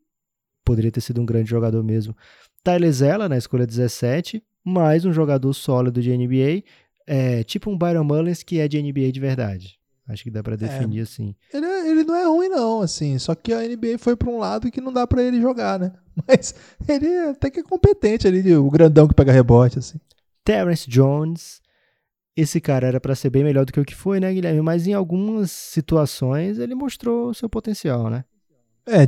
poderia ter sido um grande jogador mesmo. Tyler Zella, na escolha 17, mais um jogador sólido de NBA, é, tipo um Byron Mullins que é de NBA de verdade. Acho que dá para é. definir é, assim. Ele, ele, não é ruim, não, assim. Só que a NBA foi para um lado que não dá para ele jogar, né? Mas ele até que é competente ali, o grandão que pega rebote, assim. Terrence Jones. Esse cara era para ser bem melhor do que o que foi, né, Guilherme? Mas em algumas situações ele mostrou seu potencial, né? É,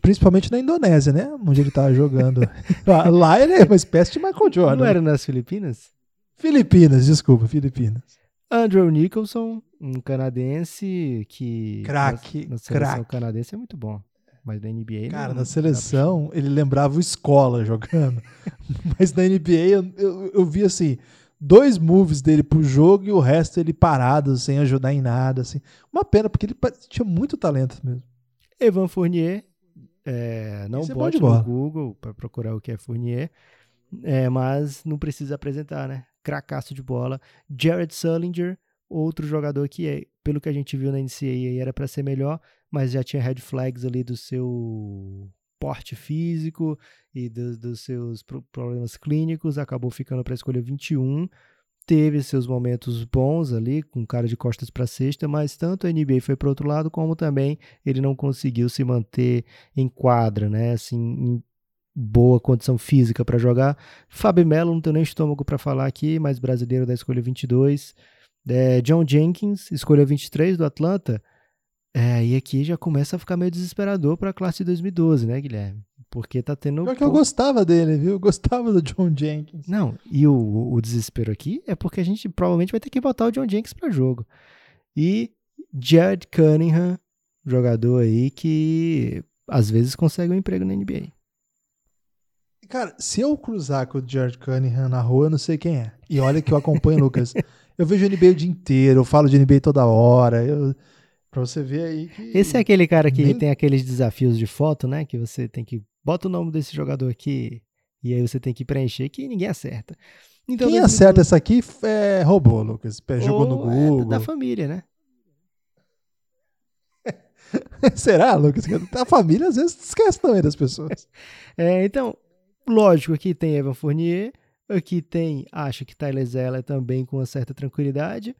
principalmente na Indonésia, né? Onde ele tava jogando. Lá ele é uma espécie de Michael Jordan. Não era nas Filipinas? Filipinas, desculpa, Filipinas. Andrew Nicholson, um canadense que. Craque, na, na seleção canadense é muito bom. Mas na NBA. Cara, não, na seleção ele lembrava o escola jogando. mas na NBA eu, eu, eu vi assim dois moves dele pro jogo e o resto ele parado, sem ajudar em nada, assim. Uma pena, porque ele tinha muito talento mesmo. Evan Fournier, é, não Esse é bote bola. no Google para procurar o que é Fournier, é, mas não precisa apresentar, né? Cracaço de bola. Jared Sullinger, outro jogador que, é, pelo que a gente viu na NCAA, era para ser melhor, mas já tinha red flags ali do seu porte físico e do- dos seus pro- problemas clínicos, acabou ficando para a escolha 21. Teve seus momentos bons ali, com cara de costas para cesta, mas tanto a NBA foi para outro lado, como também ele não conseguiu se manter em quadra, né? Assim, em boa condição física para jogar. Fábio Melo, não tenho nem estômago para falar aqui, mas brasileiro da escolha 22. É, John Jenkins, escolha 23 do Atlanta. É, e aqui já começa a ficar meio desesperador para a classe de 2012, né, Guilherme? Porque tá tendo. Pior que eu gostava dele, viu? Eu gostava do John Jenkins. Não, e o, o desespero aqui é porque a gente provavelmente vai ter que botar o John Jenkins para jogo. E Jared Cunningham, jogador aí que às vezes consegue um emprego na NBA. Cara, se eu cruzar com o George Cunningham na rua, eu não sei quem é. E olha que eu acompanho o Lucas. Eu vejo NBA o dia inteiro, eu falo de NBA toda hora. Eu... Pra você ver aí que. Esse é aquele cara que Nem- tem aqueles desafios de foto, né? Que você tem que. Bota o nome desse jogador aqui. E aí você tem que preencher que ninguém acerta. Então, Quem 2012 acerta essa aqui é robô, Lucas. Jogou no ou é Google. da família, né? Será, Lucas? A família às vezes esquece também das pessoas. É, então, lógico, aqui tem Evan Fournier, aqui tem, acho que Tyler Zeller também com uma certa tranquilidade.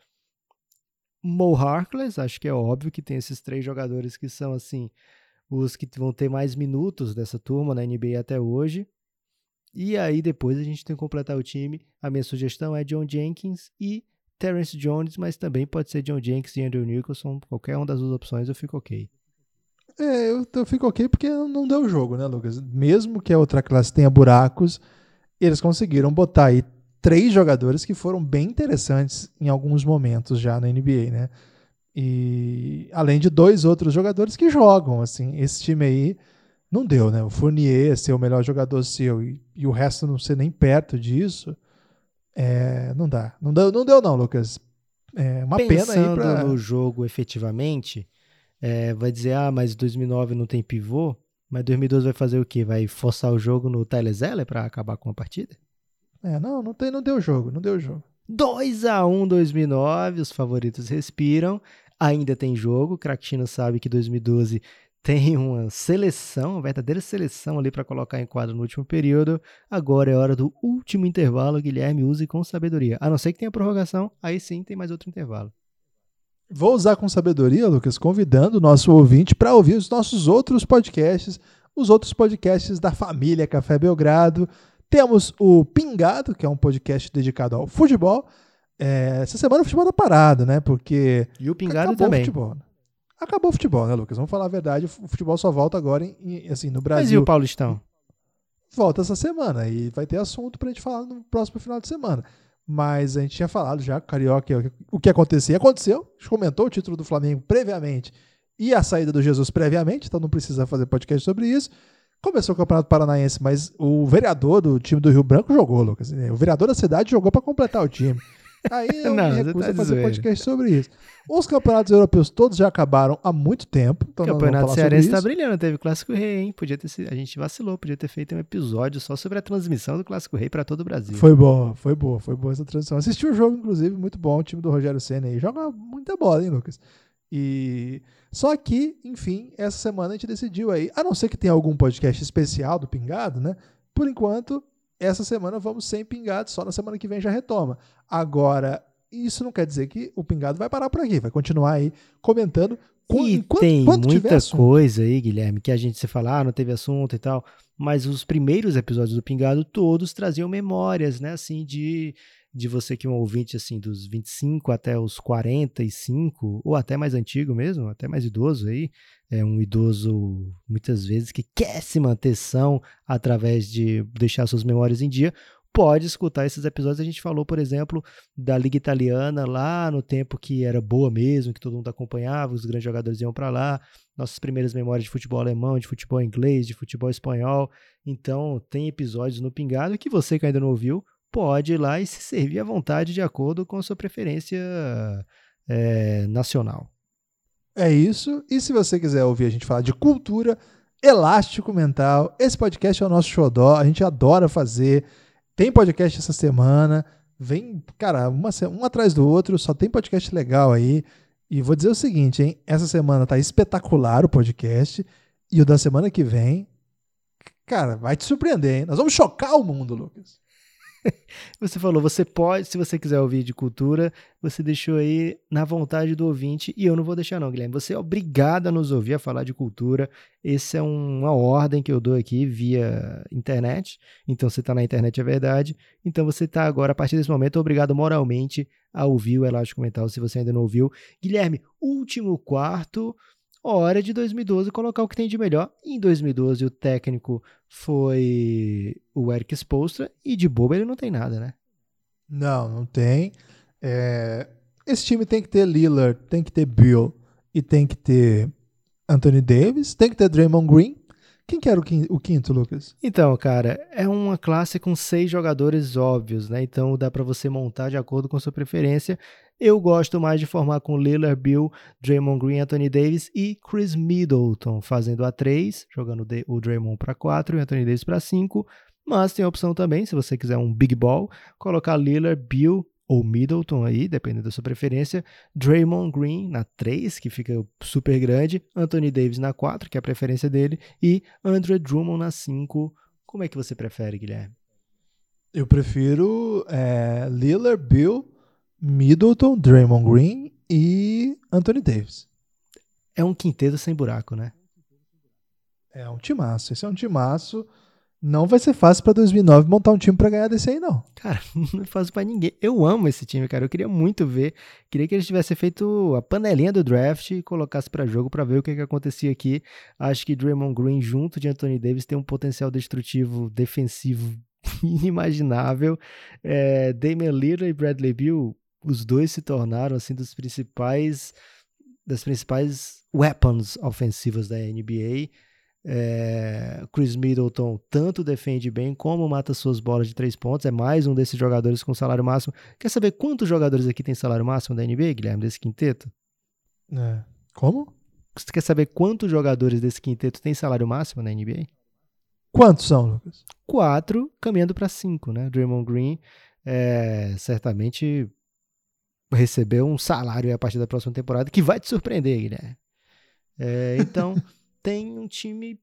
Mo Harkless, acho que é óbvio que tem esses três jogadores que são, assim, os que vão ter mais minutos dessa turma na NBA até hoje. E aí depois a gente tem que completar o time. A minha sugestão é John Jenkins e Terrence Jones, mas também pode ser John Jenkins e Andrew Nicholson. Qualquer uma das duas opções eu fico ok. É, eu, eu fico ok porque não deu jogo, né, Lucas? Mesmo que a outra classe tenha buracos, eles conseguiram botar aí três jogadores que foram bem interessantes em alguns momentos já na NBA, né? E além de dois outros jogadores que jogam, assim, esse time aí não deu, né? O Fournier ser o melhor jogador seu e, e o resto não ser nem perto disso, é, não dá. Não deu, não deu não, Lucas. É uma pena aí Pensando pra... no jogo efetivamente, é, vai dizer, ah, mas 2009 não tem pivô, mas 2012 vai fazer o quê? Vai forçar o jogo no Tyler Zeller para acabar com a partida? É, não, não, tem, não deu jogo, não deu jogo. 2 a 1 2009, os favoritos respiram. Ainda tem jogo, Crackchino sabe que 2012 tem uma seleção, uma verdadeira seleção ali para colocar em quadro no último período. Agora é hora do último intervalo, Guilherme use com sabedoria. A não ser que tenha prorrogação, aí sim tem mais outro intervalo. Vou usar com sabedoria, Lucas, convidando o nosso ouvinte para ouvir os nossos outros podcasts, os outros podcasts da família Café Belgrado. Temos o Pingado, que é um podcast dedicado ao futebol. É, essa semana o futebol tá parado, né? Porque E o Pingado acabou também. o futebol. né? Acabou o futebol, né, Lucas? Vamos falar a verdade, o futebol só volta agora em, assim, no Mas e Brasil. o Paulistão? volta essa semana e vai ter assunto pra gente falar no próximo final de semana. Mas a gente tinha falado já com o Carioca o que acontecia. Aconteceu, a gente comentou o título do Flamengo previamente e a saída do Jesus previamente, então não precisa fazer podcast sobre isso. Começou o Campeonato Paranaense, mas o vereador do time do Rio Branco jogou, Lucas. O vereador da cidade jogou pra completar o time. Aí eu Não, me recuso tá a fazer zoeira. podcast sobre isso. Os campeonatos europeus todos já acabaram há muito tempo. Então O Campeonato Cearense tá isso. brilhando, teve Clássico Rei, hein? Podia ter a gente vacilou, podia ter feito um episódio só sobre a transmissão do Clássico Rei para todo o Brasil. Foi boa, foi boa, foi boa essa transição. Assisti o jogo, inclusive, muito bom, o time do Rogério Senna aí. Joga muita bola, hein, Lucas? E só que, enfim, essa semana a gente decidiu aí, a não ser que tenha algum podcast especial do Pingado, né? Por enquanto, essa semana vamos sem Pingado, só na semana que vem já retoma. Agora, isso não quer dizer que o Pingado vai parar por aqui, vai continuar aí comentando. Qu- E enquanto- tem muita coisa aí, Guilherme, que a gente se fala, ah, não teve assunto e tal, mas os primeiros episódios do Pingado todos traziam memórias, né, assim, de, de você que é um ouvinte, assim, dos 25 até os 45, ou até mais antigo mesmo, até mais idoso aí, é um idoso, muitas vezes, que quer se manter são através de deixar suas memórias em dia, pode escutar esses episódios. A gente falou, por exemplo, da Liga Italiana lá no tempo que era boa mesmo, que todo mundo acompanhava, os grandes jogadores iam para lá. Nossas primeiras memórias de futebol alemão, de futebol inglês, de futebol espanhol. Então, tem episódios no Pingado que você que ainda não ouviu pode ir lá e se servir à vontade de acordo com a sua preferência é, nacional. É isso. E se você quiser ouvir a gente falar de cultura, elástico mental, esse podcast é o nosso xodó. A gente adora fazer. Tem podcast essa semana. Vem, cara, uma, um atrás do outro. Só tem podcast legal aí. E vou dizer o seguinte, hein? Essa semana tá espetacular o podcast. E o da semana que vem, cara, vai te surpreender, hein? Nós vamos chocar o mundo, Lucas. Você falou, você pode, se você quiser ouvir de cultura, você deixou aí na vontade do ouvinte e eu não vou deixar não, Guilherme. Você é obrigado a nos ouvir a falar de cultura. Essa é uma ordem que eu dou aqui via internet. Então você está na internet é verdade. Então você está agora, a partir desse momento, obrigado moralmente a ouvir o Elástico Mental, se você ainda não ouviu. Guilherme, último quarto hora de 2012 colocar o que tem de melhor. Em 2012 o técnico foi o Eric Spolstra e de boba ele não tem nada, né? Não, não tem. É... Esse time tem que ter Lillard, tem que ter Bill e tem que ter Anthony Davis, tem que ter Draymond Green. Quem que era o quinto, Lucas? Então, cara, é uma classe com seis jogadores óbvios, né? Então dá para você montar de acordo com sua preferência. Eu gosto mais de formar com Lillard, Bill, Draymond Green, Anthony Davis e Chris Middleton, fazendo a 3, jogando o Draymond para 4 e o Anthony Davis para 5. Mas tem a opção também, se você quiser um big ball, colocar Lillard, Bill ou Middleton aí, dependendo da sua preferência, Draymond Green na 3, que fica super grande, Anthony Davis na 4, que é a preferência dele, e Andre Drummond na 5. Como é que você prefere, Guilherme? Eu prefiro é, Lillard, Bill, Middleton, Draymond Green e Anthony Davis. É um quinteto sem buraco, né? É um timaço. Esse é um timaço. Não vai ser fácil para 2009 montar um time para ganhar desse aí, não. Cara, não é fácil para ninguém. Eu amo esse time, cara. Eu queria muito ver. Queria que eles tivessem feito a panelinha do draft e colocasse para jogo para ver o que, que acontecia aqui. Acho que Draymond Green junto de Anthony Davis tem um potencial destrutivo defensivo inimaginável. É, Damian Lillard e Bradley Beal os dois se tornaram assim dos principais das principais weapons ofensivas da NBA. É, Chris Middleton tanto defende bem como mata suas bolas de três pontos. É mais um desses jogadores com salário máximo. Quer saber quantos jogadores aqui tem salário máximo da NBA, Guilherme, desse quinteto? É. Como? Você quer saber quantos jogadores desse quinteto tem salário máximo na NBA? Quantos são, Lucas? Quatro, caminhando para cinco, né? Draymond Green é, certamente receber um salário a partir da próxima temporada que vai te surpreender, Guilherme. É, então, tem um time,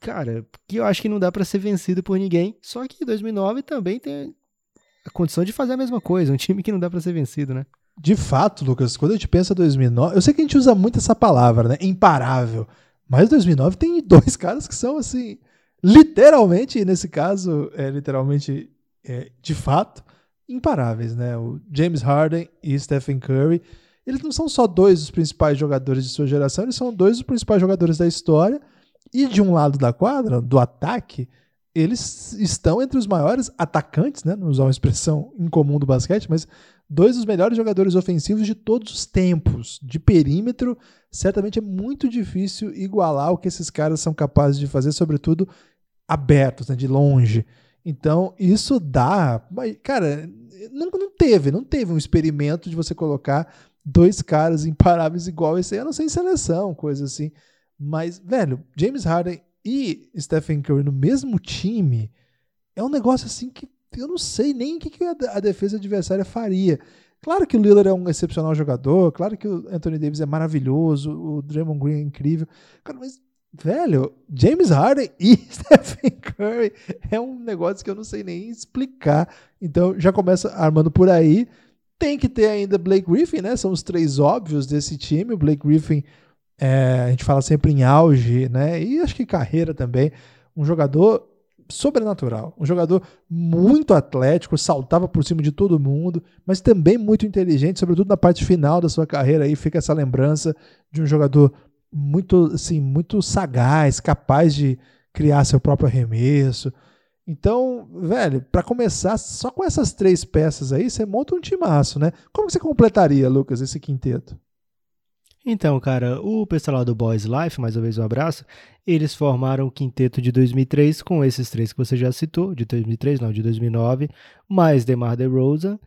cara, que eu acho que não dá para ser vencido por ninguém. Só que 2009 também tem a condição de fazer a mesma coisa. Um time que não dá para ser vencido, né? De fato, Lucas, quando a gente pensa 2009, eu sei que a gente usa muito essa palavra, né? Imparável. Mas 2009 tem dois caras que são assim, literalmente, nesse caso, é literalmente, é, de fato, imparáveis, né? O James Harden e Stephen Curry. Eles não são só dois dos principais jogadores de sua geração, eles são dois dos principais jogadores da história. E de um lado da quadra, do ataque, eles estão entre os maiores atacantes, né? Não usar uma expressão incomum do basquete, mas dois dos melhores jogadores ofensivos de todos os tempos. De perímetro, certamente é muito difícil igualar o que esses caras são capazes de fazer, sobretudo abertos, né? de longe. Então, isso dá. Cara, não, não teve, não teve um experimento de você colocar dois caras imparáveis igual esse aí, a não ser em seleção, coisa assim. Mas, velho, James Harden e Stephen Curry no mesmo time é um negócio assim que eu não sei nem o que, que a defesa adversária faria. Claro que o Lillard é um excepcional jogador, claro que o Anthony Davis é maravilhoso, o Draymond Green é incrível. Cara, mas Velho, James Harden e Stephen Curry é um negócio que eu não sei nem explicar. Então já começa armando por aí. Tem que ter ainda Blake Griffin, né? São os três óbvios desse time. O Blake Griffin, é, a gente fala sempre em auge, né? E acho que carreira também. Um jogador sobrenatural. Um jogador muito atlético, saltava por cima de todo mundo, mas também muito inteligente, sobretudo na parte final da sua carreira aí fica essa lembrança de um jogador muito, assim, muito sagaz, capaz de criar seu próprio arremesso. Então, velho, para começar, só com essas três peças aí, você monta um timaço, né? Como você completaria, Lucas, esse quinteto? Então, cara, o pessoal lá do Boys Life, mais uma vez um abraço, eles formaram o quinteto de 2003 com esses três que você já citou, de 2003, não, de 2009, mais DeMar DeRozan,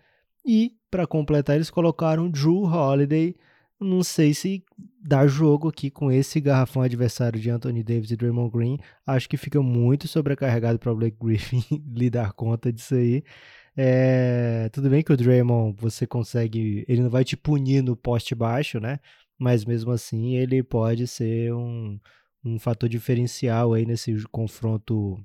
e para completar eles colocaram Drew Holiday, não sei se dá jogo aqui com esse garrafão adversário de Anthony Davis e Draymond Green, acho que fica muito sobrecarregado para o Blake Griffin lidar conta disso aí, é, tudo bem que o Draymond você consegue, ele não vai te punir no poste baixo, né? mas mesmo assim ele pode ser um, um fator diferencial aí nesse confronto.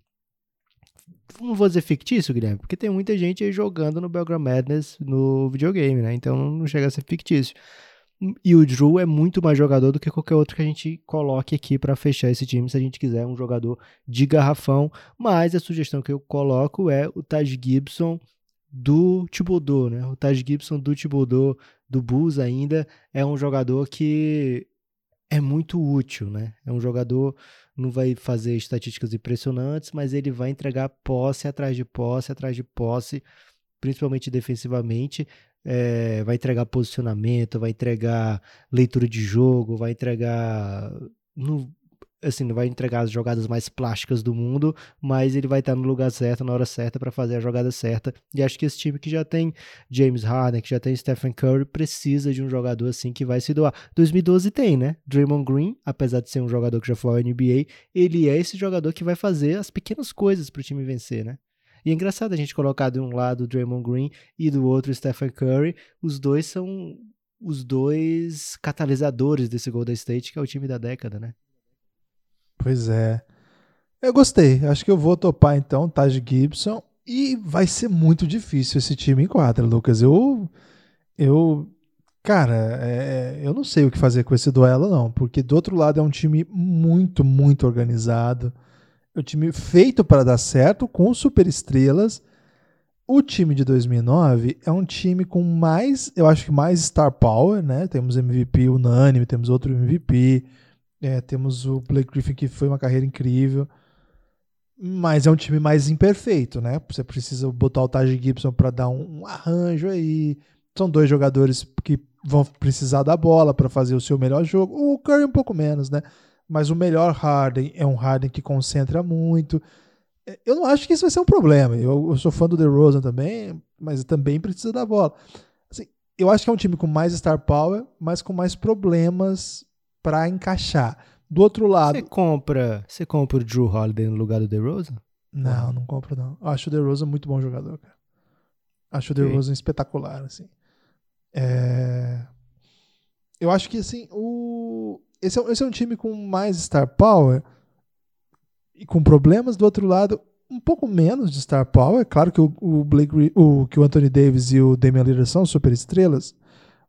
Não vou dizer fictício, Guilherme, porque tem muita gente aí jogando no Belgram Madness no videogame, né? Então não chega a ser fictício. E o Drew é muito mais jogador do que qualquer outro que a gente coloque aqui para fechar esse time, se a gente quiser um jogador de garrafão. Mas a sugestão que eu coloco é o Taj Gibson do Thibodeau, né? O Taj Gibson do Thibodeau do Bulls ainda é um jogador que é muito útil, né? É um jogador não vai fazer estatísticas impressionantes, mas ele vai entregar posse atrás de posse atrás de posse, principalmente defensivamente. É, vai entregar posicionamento, vai entregar leitura de jogo, vai entregar. Não, assim, não vai entregar as jogadas mais plásticas do mundo, mas ele vai estar no lugar certo, na hora certa para fazer a jogada certa. E acho que esse time que já tem James Harden, que já tem Stephen Curry, precisa de um jogador assim que vai se doar. 2012 tem, né? Draymond Green, apesar de ser um jogador que já foi ao NBA, ele é esse jogador que vai fazer as pequenas coisas para o time vencer, né? E é engraçado a gente colocar de um lado o Draymond Green e do outro o Stephen Curry. Os dois são os dois catalisadores desse Golden State, que é o time da década, né? Pois é. Eu gostei. Acho que eu vou topar então, Taj Gibson. E vai ser muito difícil esse time em quadra, Lucas. Eu. Eu. Cara, é, eu não sei o que fazer com esse duelo, não. Porque do outro lado é um time muito, muito organizado. Um time feito para dar certo, com super estrelas. O time de 2009 é um time com mais, eu acho que mais star power, né? Temos MVP unânime, temos outro MVP. É, temos o Blake Griffin, que foi uma carreira incrível. Mas é um time mais imperfeito, né? Você precisa botar o Taj Gibson para dar um, arranjo aí. São dois jogadores que vão precisar da bola para fazer o seu melhor jogo. O Curry um pouco menos, né? Mas o melhor Harden é um Harden que concentra muito. É, eu não acho que isso vai ser um problema. Eu, eu sou fã do DeRozan também, mas também precisa da bola. Assim, eu acho que é um time com mais star power, mas com mais problemas para encaixar. Do outro lado. Você compra, você compra o Drew Holiday no lugar do DeRozan? Não, não compro não. Acho o DeRozan muito bom jogador, cara. Acho o DeRozan espetacular, assim. É... Eu acho que, assim, o... esse, é, esse é um time com mais star power e com problemas. Do outro lado, um pouco menos de star power. Claro que o, o, Blake, o, que o Anthony Davis e o Damian Lillard são super estrelas,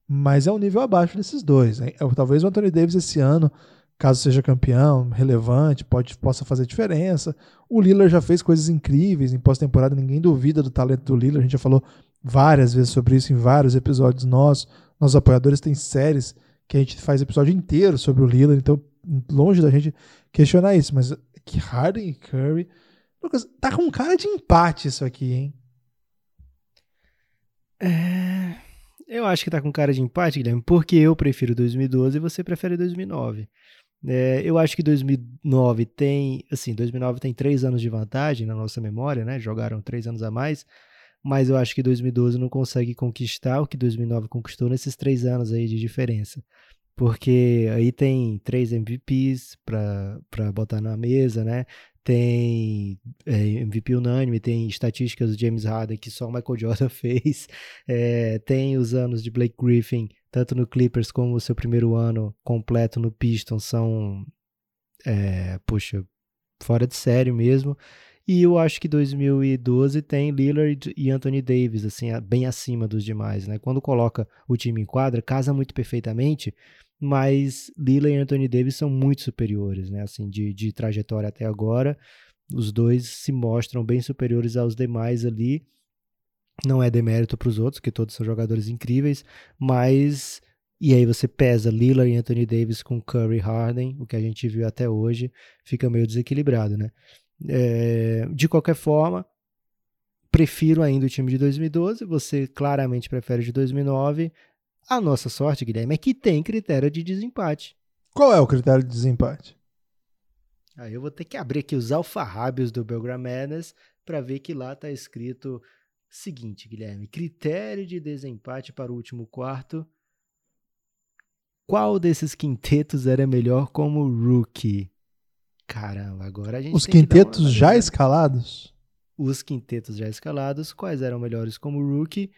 mas é um nível abaixo desses dois. Hein? Talvez o Anthony Davis esse ano, caso seja campeão, relevante, pode, possa fazer diferença. O Lillard já fez coisas incríveis em pós-temporada, ninguém duvida do talento do Lillard, a gente já falou várias vezes sobre isso em vários episódios nossos. Nossos apoiadores têm séries que a gente faz episódio inteiro sobre o Lillard, então longe da gente questionar isso, mas que Harden e Curry. Lucas, tá com cara de empate isso aqui, hein? É. Eu acho que tá com cara de empate, Guilherme, porque eu prefiro 2012 e você prefere 2009. É, eu acho que 2009 tem, assim, 2009 tem três anos de vantagem na nossa memória, né? Jogaram três anos a mais, mas eu acho que 2012 não consegue conquistar o que 2009 conquistou nesses três anos aí de diferença. Porque aí tem três MVPs para botar na mesa, né? tem é, MVP unânime, tem estatísticas do James Harden que só o Michael Jordan fez, é, tem os anos de Blake Griffin, tanto no Clippers como o seu primeiro ano completo no Pistons, são, é, puxa, fora de série mesmo. E eu acho que 2012 tem Lillard e Anthony Davis, assim, bem acima dos demais, né? Quando coloca o time em quadra, casa muito perfeitamente, mas Lillard e Anthony Davis são muito superiores, né? Assim, de, de trajetória até agora, os dois se mostram bem superiores aos demais ali. Não é demérito para os outros, que todos são jogadores incríveis, mas e aí você pesa Lillard e Anthony Davis com Curry Harden, o que a gente viu até hoje, fica meio desequilibrado, né? É, de qualquer forma, prefiro ainda o time de 2012, você claramente prefere de 2009, A nossa sorte, Guilherme, é que tem critério de desempate. Qual é o critério de desempate? Aí eu vou ter que abrir aqui os alfarrábios do Belgram Madness para ver que lá está escrito seguinte, Guilherme: critério de desempate para o último quarto. Qual desses quintetos era melhor como rookie? Caramba, agora a gente Os dar uma quintetos já escalados? Os quintetos já escalados, quais eram melhores como rookie?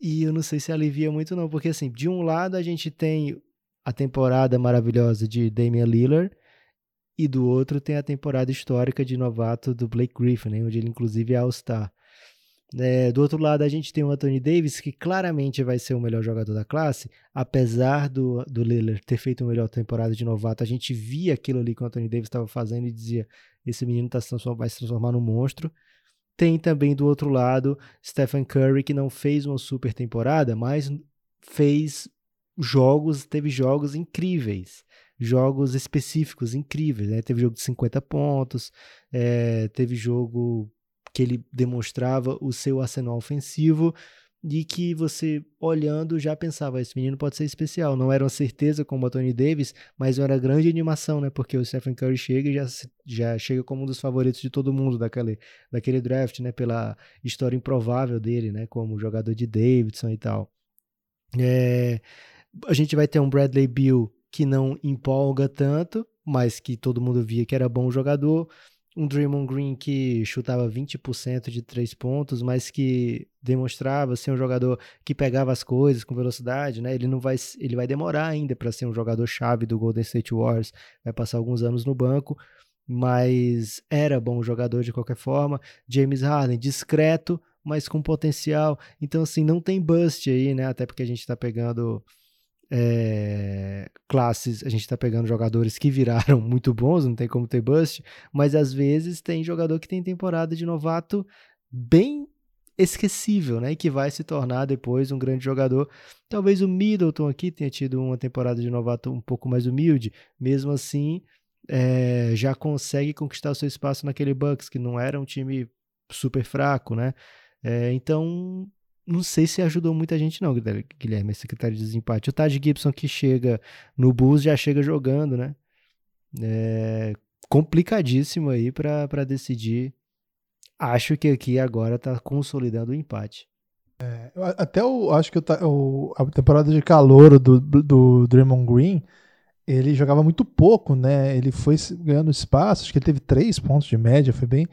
E eu não sei se alivia muito não, porque assim, de um lado a gente tem a temporada maravilhosa de Damian Lillard e do outro tem a temporada histórica de novato do Blake Griffin, né, onde ele inclusive é All-Star. É, do outro lado, a gente tem o Anthony Davis, que claramente vai ser o melhor jogador da classe, apesar do, do Lillard ter feito uma melhor temporada de novato. A gente via aquilo ali que o Anthony Davis estava fazendo e dizia: esse menino tá se vai se transformar num monstro. Tem também do outro lado Stephen Curry, que não fez uma super temporada, mas fez jogos, teve jogos incríveis, jogos específicos incríveis. Né? Teve jogo de 50 pontos, é, teve jogo que ele demonstrava o seu arsenal ofensivo e que você olhando já pensava esse menino pode ser especial. Não era uma certeza como o Tony Davis, mas era grande animação, né? Porque o Stephen Curry chega e já, já chega como um dos favoritos de todo mundo daquele, daquele draft, né? Pela história improvável dele, né? Como jogador de Davidson e tal. É, a gente vai ter um Bradley Bill que não empolga tanto, mas que todo mundo via que era bom jogador. Um Draymond Green que chutava 20% de três pontos, mas que demonstrava ser um jogador que pegava as coisas com velocidade, né? Ele não vai, ele vai demorar ainda para ser um jogador chave do Golden State Warriors, vai passar alguns anos no banco, mas era bom jogador de qualquer forma. James Harden discreto, mas com potencial. Então assim, não tem bust aí, né? Até porque a gente está pegando é, classes, a gente tá pegando jogadores que viraram muito bons, não tem como ter bust, mas às vezes tem jogador que tem temporada de novato bem esquecível, né? E que vai se tornar depois um grande jogador. Talvez o Middleton aqui tenha tido uma temporada de novato um pouco mais humilde, mesmo assim é, já consegue conquistar seu espaço naquele Bucks, que não era um time super fraco, né? É, então não sei se ajudou muita gente não, Guilherme, esse critério de desempate. O Taj Gibson que chega no Bulls já chega jogando, né? É complicadíssimo aí para decidir. Acho que aqui agora tá consolidando o empate. É, até o, acho que o a temporada de calor do, do Draymond Green, ele jogava muito pouco, né? Ele foi ganhando espaço, acho que ele teve três pontos de média, foi bem.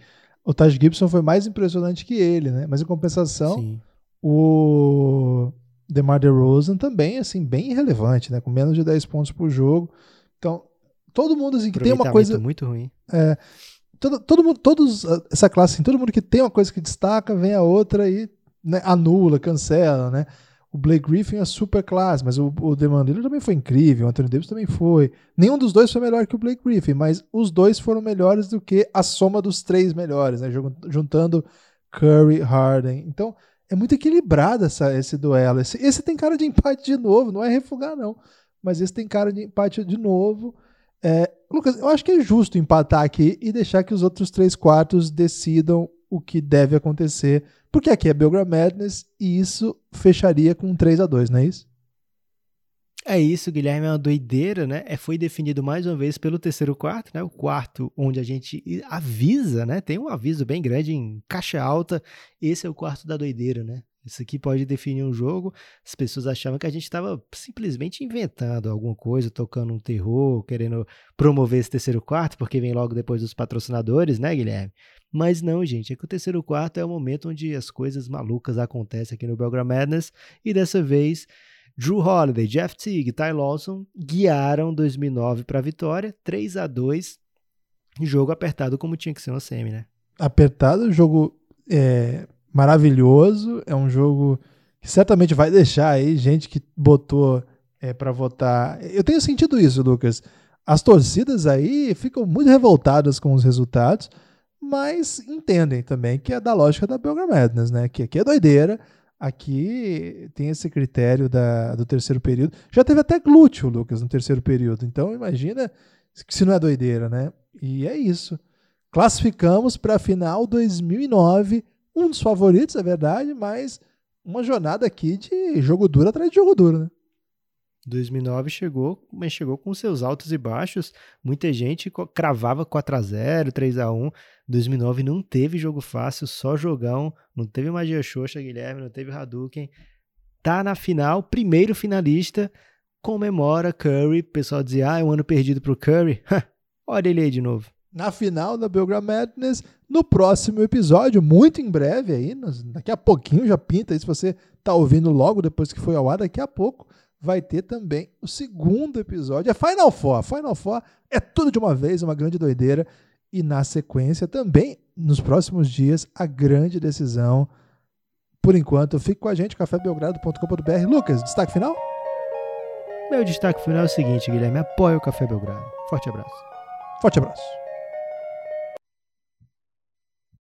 O Taj Gibson foi mais impressionante que ele, né? Mas em compensação, Sim. O DeMar DeRozan também, assim, bem irrelevante, né? Com menos de 10 pontos por jogo. Então, todo mundo, assim, que tem uma coisa... muito ruim. É, todo, todo mundo, todos, ah, essa classe, assim, todo mundo que tem uma coisa que destaca, vem a outra e né, anula, cancela, né? O Blake Griffin é super classe, mas o, o Demon Lillard também foi incrível, o Anthony Davis também foi. Nenhum dos dois foi melhor que o Blake Griffin, mas os dois foram melhores do que a soma dos três melhores, né? Jun- Juntando Curry, Harden. Então, é muito equilibrado essa, esse duelo. Esse, esse tem cara de empate de novo, não é refugar, não. Mas esse tem cara de empate de novo. É, Lucas, eu acho que é justo empatar aqui e deixar que os outros três quartos decidam o que deve acontecer, porque aqui é Belgram Madness e isso fecharia com um 3 a 2 não é isso? É isso, Guilherme, é uma doideira, né? É, foi definido mais uma vez pelo terceiro quarto, né? O quarto onde a gente avisa, né? Tem um aviso bem grande em caixa alta. Esse é o quarto da doideira, né? Isso aqui pode definir um jogo. As pessoas achavam que a gente estava simplesmente inventando alguma coisa, tocando um terror, querendo promover esse terceiro quarto, porque vem logo depois dos patrocinadores, né, Guilherme? Mas não, gente, é que o terceiro quarto é o momento onde as coisas malucas acontecem aqui no Belgram Madness. E dessa vez, Drew Holiday, Jeff Teague Ty Lawson guiaram 2009 para a vitória, 3 a 2 jogo apertado como tinha que ser uma semi, né? Apertado, jogo é, maravilhoso, é um jogo que certamente vai deixar aí gente que botou é, para votar. Eu tenho sentido isso, Lucas. As torcidas aí ficam muito revoltadas com os resultados, mas entendem também que é da lógica da Belgram Madness, né? Que aqui é doideira, aqui tem esse critério da, do terceiro período. Já teve até glúteo, Lucas, no terceiro período. Então imagina se não é doideira, né? E é isso. Classificamos para a final 2009, um dos favoritos, é verdade, mas uma jornada aqui de jogo duro atrás de jogo duro, né? 2009 chegou, mas chegou com seus altos e baixos. Muita gente cravava 4 a 0 3 a 1 2009 não teve jogo fácil, só jogão. Não teve magia xoxa, Guilherme, não teve Hadouken. Tá na final, primeiro finalista. Comemora Curry. O pessoal dizia, ah, é um ano perdido pro Curry. Olha ele aí de novo. Na final da Belgrade Madness, no próximo episódio, muito em breve aí, daqui a pouquinho já pinta aí, se você tá ouvindo logo depois que foi ao ar, daqui a pouco vai ter também o segundo episódio. É Final Four. Final Four é tudo de uma vez, uma grande doideira. E na sequência também, nos próximos dias, a grande decisão. Por enquanto, fique com a gente, cafébelgrado.com.br. Lucas, destaque final? Meu destaque final é o seguinte, Guilherme. Apoie o Café Belgrado. Forte abraço. Forte abraço.